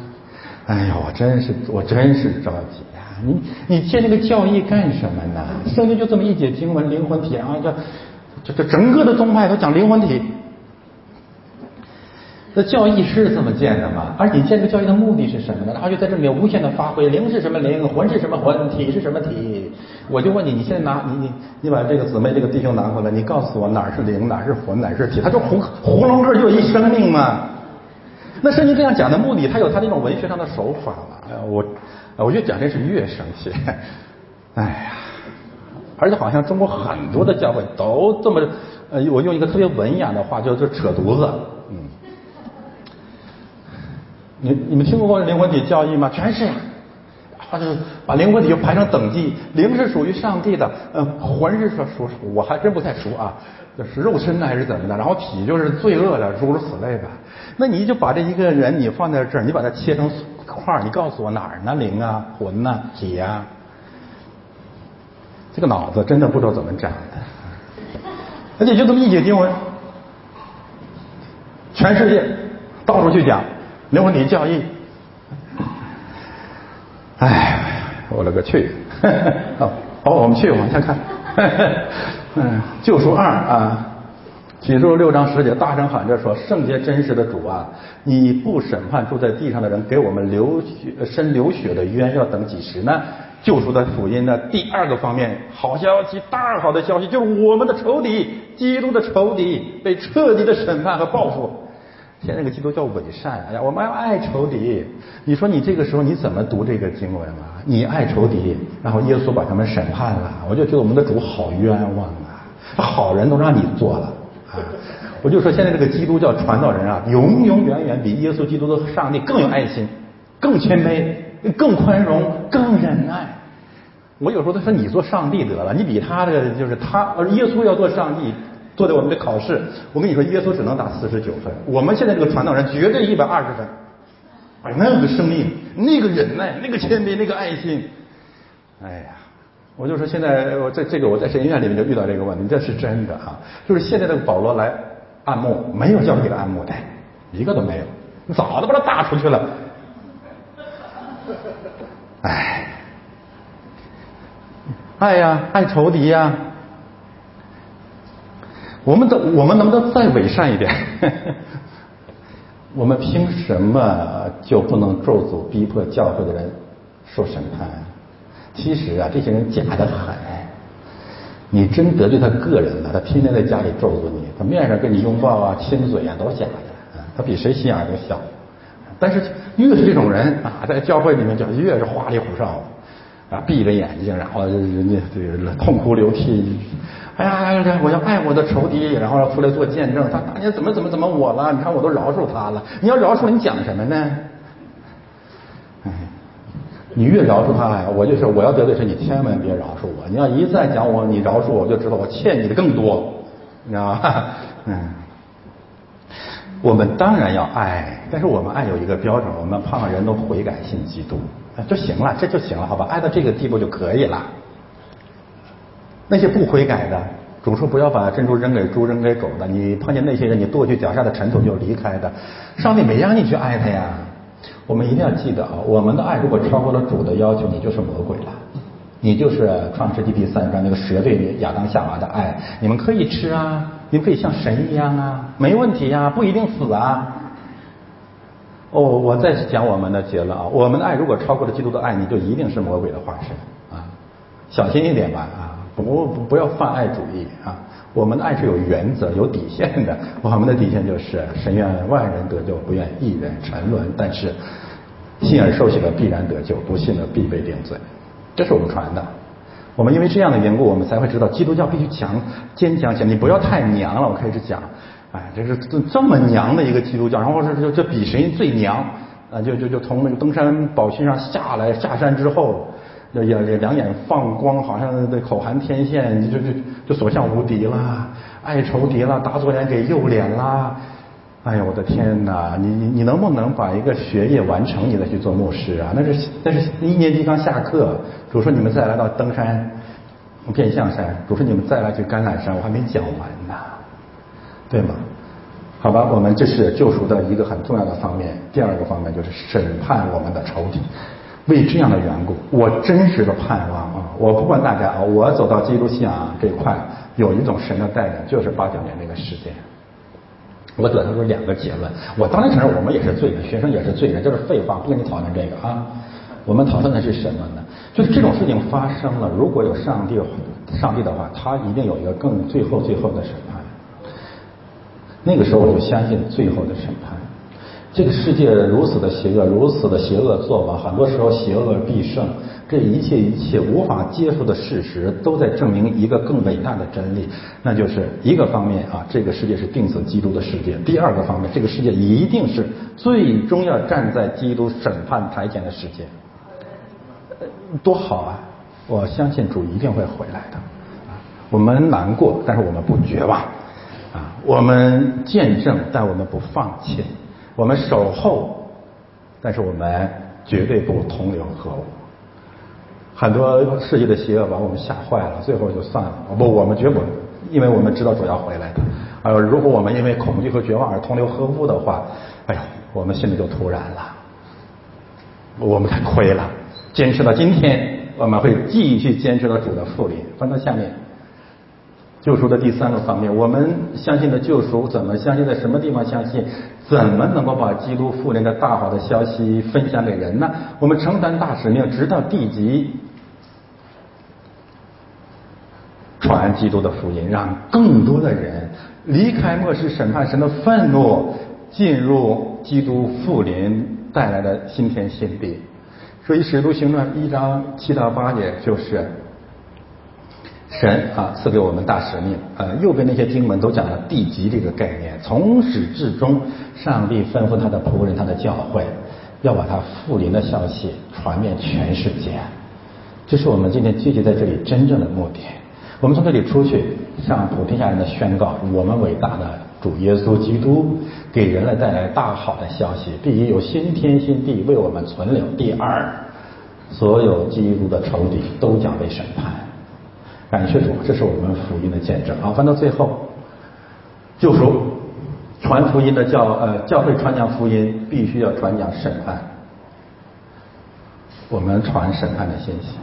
哎呀，我真是我真是着急呀！你你建这个教义干什么呢？圣经就这么一节经文，灵魂体啊，这这这整个的宗派都讲灵魂体。那教义是这么建的吗？而你建这个教义的目的是什么呢？然后就在这里面无限的发挥，灵是什么灵，魂是什么魂，体是什么体？我就问你，你现在拿你你你把这个姊妹这个弟兄拿过来，你告诉我哪是灵，哪是魂，哪是体？他说囫囫囵个就一生命嘛。那圣经这样讲的目的，他有他那种文学上的手法了。我，我越讲真是越生气。哎呀，而且好像中国很多的教会都这么，呃，我用一个特别文雅的话，叫做扯犊子。嗯，你你们听过过灵魂体教义吗？全是，他就把灵魂体就排成等级，灵是属于上帝的，嗯，魂是属属我还真不太熟啊，这是肉身呢还是怎么的？然后体就是罪恶的，诸如此类吧。那你就把这一个人你放在这儿，你把它切成块儿，你告诉我哪儿呢？灵啊，魂呐，体啊？这个脑子真的不知道怎么长的。而且就这么一解经文，全世界到处去讲灵魂体教义。哎，我勒个去！[laughs] 好，好，我们去往下看。嗯，救赎二啊。启示录六章十节，大声喊着说：“圣洁真实的主啊，你不审判住在地上的人，给我们流血、身流血的冤，要等几时呢？”救赎的福音呢？第二个方面，好消息，大好的消息，就是我们的仇敌，基督的仇敌被彻底的审判和报复。现在这个基督叫伪善，哎呀，我们要爱仇敌。你说你这个时候你怎么读这个经文啊？你爱仇敌，然后耶稣把他们审判了，我就觉得我们的主好冤枉啊！好人都让你做了。啊，我就说现在这个基督教传道人啊，永永远远比耶稣基督的上帝更有爱心，更谦卑，更宽容，更忍耐。我有时候都说你做上帝得了，你比他的就是他，而耶稣要做上帝，做的我们的考试。我跟你说，耶稣只能打四十九分，我们现在这个传道人绝对一百二十分。哎，那个生命，那个忍耐，那个谦卑，那个爱心，哎呀。我就说现在我在这个我在神学院里面就遇到这个问题，这是真的啊！就是现在这个保罗来按牧，没有教会给他按牧的，一个都没有，早都把他打出去了。哎，爱呀，爱仇敌呀！我们的我们能不能再伪善一点？我们凭什么就不能咒诅逼迫教会的人受审判？其实啊，这些人假的很。你真得罪他个人了，他天天在家里咒诅你，他面上跟你拥抱啊、亲嘴啊，都假的。他比谁心眼都小。但是越是这种人啊，在教会里面就越是花里胡哨，啊，闭着眼睛，然后人家这个痛哭流涕。哎呀，我要爱我的仇敌，然后出来做见证。他当年怎么怎么怎么我了？你看我都饶恕他了。你要饶恕你讲什么呢？哎，你越饶恕他呀，我就是我要得罪谁，你千万别饶恕我。你要一再讲我，你饶恕我，就知道我欠你的更多，你知道吗？[laughs] 嗯。我们当然要爱，但是我们爱有一个标准，我们盼人都悔改信基督就行了，这就行了，好吧？爱到这个地步就可以了。那些不悔改的，主说不要把珍珠扔给猪，扔给狗的。你碰见那些人，你跺去脚下的尘土就离开的。上帝没让你去爱他呀。我们一定要记得啊，我们的爱如果超过了主的要求，你就是魔鬼了。你就是创世纪第三章那个蛇对亚当夏娃的爱。你们可以吃啊。你们可以像神一样啊，没问题呀，不一定死啊。哦，我再讲我们的结论啊，我们的爱如果超过了基督的爱，你就一定是魔鬼的化身啊，小心一点吧啊，不不不要犯爱主义啊。我们的爱是有原则、有底线的，[laughs] 我们的底线就是神愿万人得救，不愿一人沉沦。但是信而受洗的必然得救，不信的必被定罪，这是我们传的。我们因为这样的缘故，我们才会知道基督教必须强坚强些。你不要太娘了，我开始讲，哎，这是这这么娘的一个基督教，然后是就就比谁最娘啊？就就就从那个登山宝训上下来，下山之后，那眼两眼放光，好像那口含天线，就就就所向无敌啦，爱仇敌啦，打左脸给右脸啦。哎呀，我的天哪！你你你能不能把一个学业完成，你再去做牧师啊？那是那是一年级刚下课，主说你们再来到登山变相山，主说你们再来去橄榄山，我还没讲完呢，对吗？好吧，我们这是救赎的一个很重要的方面。第二个方面就是审判我们的仇敌。为这样的缘故，我真实的盼望啊！我不管大家啊，我走到基督信仰这块，有一种神的带领，就是八九年那个事件。我得出两个结论，我当然承认我们也是罪人，学生也是罪人，就是废话，不跟你讨论这个啊。我们讨论的是什么呢？就是这种事情发生了，如果有上帝，上帝的话，他一定有一个更最后最后的审判。那个时候我就相信最后的审判。这个世界如此的邪恶，如此的邪恶作法，很多时候邪恶必胜。这一切一切无法接受的事实，都在证明一个更伟大的真理，那就是一个方面啊，这个世界是定死基督的世界；第二个方面，这个世界一定是最终要站在基督审判台前的世界。多好啊！我相信主一定会回来的。我们难过，但是我们不绝望。啊，我们见证，但我们不放弃。我们守候，但是我们绝对不同流合污。很多世界的邪恶把我们吓坏了，最后就算了。不，我们绝不，因为我们知道主要回来的。呃，如果我们因为恐惧和绝望而同流合污的话，哎呀，我们心里就突然了，我们太亏了。坚持到今天，我们会继续坚持到主的复临。翻到下面。救赎的第三个方面，我们相信的救赎怎么相信？在什么地方相信？怎么能够把基督复临的大好的消息分享给人呢？我们承担大使命，直到地极，传基督的福音，让更多的人离开末世审判神的愤怒，进入基督复临带来的新天新地。所以《使徒行传》第一章七到八节就是。神啊，赐给我们大使命。呃，右边那些经文都讲了地级这个概念。从始至终，上帝吩咐他的仆人、他的教会，要把他复临的消息传遍全世界。这是我们今天聚集在这里真正的目的。我们从这里出去，向普天下人的宣告：我们伟大的主耶稣基督给人类带来大好的消息。第一，有新天新地为我们存留；第二，所有基督的仇敌都将被审判。感谢主，这是我们福音的见证。好，翻到最后，救赎传福音的教呃教会传讲福音，必须要传讲审判。我们传审判的信息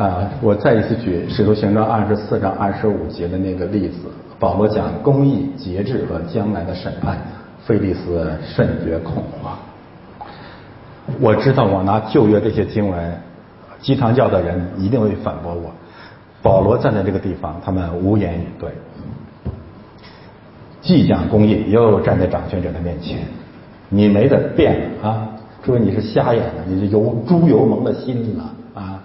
啊！我再一次举《使徒行传》二十四章二十五节的那个例子，保罗讲公义、节制和将来的审判，菲利斯甚觉恐慌。我知道我拿旧约这些经文，鸡汤教的人一定会反驳我。保罗站在这个地方，他们无言以对。既讲公义，又站在掌权者的面前，你没得辩了啊！诸位，你是瞎眼了，你是油猪油蒙了心了啊！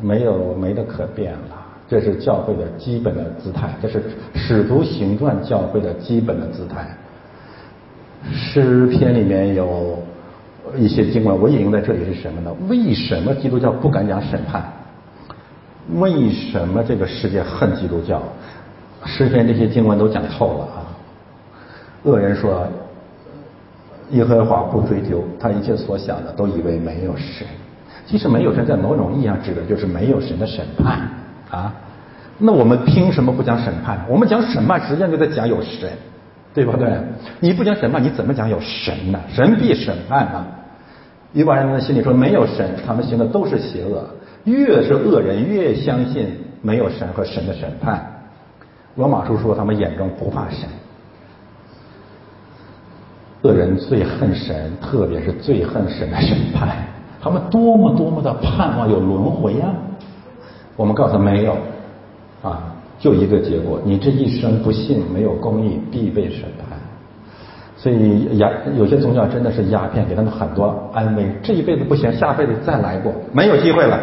没有没得可辩了，这是教会的基本的姿态，这是使徒行传教会的基本的姿态。诗篇里面有一些经文，我引用在这里是什么呢？为什么基督教不敢讲审判？为什么这个世界恨基督教？诗篇这些经文都讲透了啊！恶人说：“耶和华不追究他一切所想的，都以为没有神。其实没有神，在某种意义上指的就是没有神的审判啊。那我们凭什么不讲审判？我们讲审判，实际上就在讲有神，对不对？你不讲审判，你怎么讲有神呢？神必审判啊！一般人的心里说没有神，他们行的都是邪恶。越是恶人，越相信没有神和神的审判。罗马书说，他们眼中不怕神。”恶人最恨神，特别是最恨神的审判。他们多么多么的盼望有轮回呀！我们告诉没有，啊，就一个结果：你这一生不信，没有公义，必被审判。所以鸦有些宗教真的是鸦片，给他们很多安慰。这一辈子不行，下辈子再来过，没有机会了。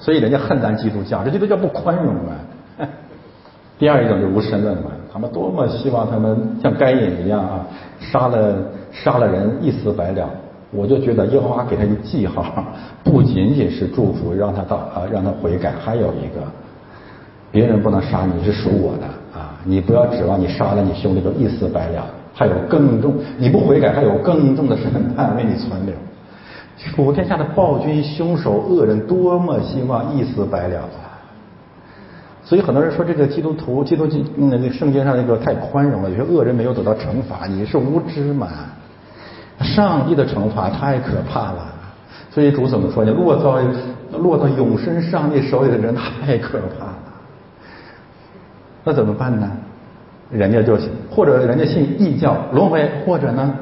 所以人家恨咱基督教，这基督教不宽容啊。[laughs] 第二一种就无神论嘛，他们多么希望他们像该隐一样啊，杀了。杀了人一死百了，我就觉得耶和华给他一个记号，[laughs] 不仅仅是祝福，让他到啊让他悔改，还有一个，别人不能杀你是属我的啊，你不要指望你杀了你兄弟就一死百了，还有更重，你不悔改还有更重的审判为你存留。普天下的暴君、凶手、恶人，多么希望一死百了啊！所以很多人说这个基督徒、基督教那个圣经上那个太宽容了，有些恶人没有得到惩罚，你是无知嘛？上帝的惩罚太可怕了，所以主怎么说呢？落到落到永生上帝手里的人太可怕了。那怎么办呢？人家就或者人家信异教轮回，或者呢，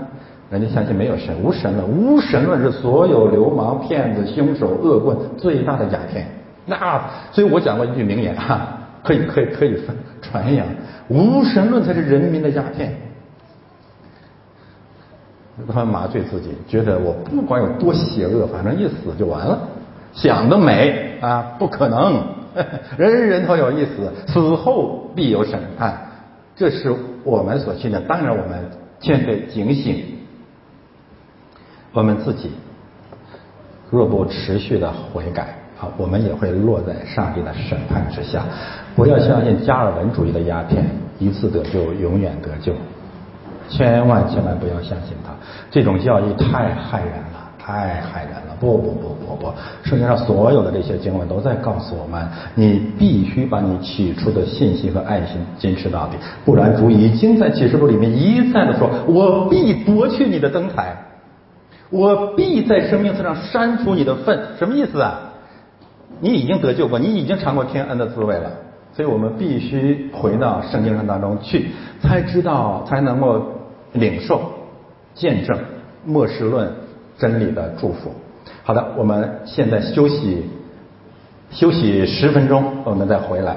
人家相信没有神，无神论。无神论是所有流氓、骗子、凶手、恶棍最大的鸦片。那所以我讲过一句名言 [laughs] 哈，可以可以可以传扬：无神论才是人民的鸦片。他们麻醉自己，觉得我不管有多邪恶，反正一死就完了，想得美啊！不可能，[laughs] 人人都有一死，死后必有审判，这是我们所信的。当然，我们现在警醒，我们自己若不持续的悔改，啊，我们也会落在上帝的审判之下。不要相信加尔文主义的鸦片，一次得救，永远得救。千万千万不要相信他，这种教义太害人了，太害人了！不不不不不，圣经上所有的这些经文都在告诉我们，你必须把你起初的信心和爱心坚持到底，不然主已经在启示录里面一再的说：“我必夺去你的灯台，我必在生命册上删除你的份。”什么意思啊？你已经得救过，你已经尝过天恩的滋味了，所以我们必须回到圣经上当中去，才知道，才能够。领受、见证末世论真理的祝福。好的，我们现在休息休息十分钟，我们再回来。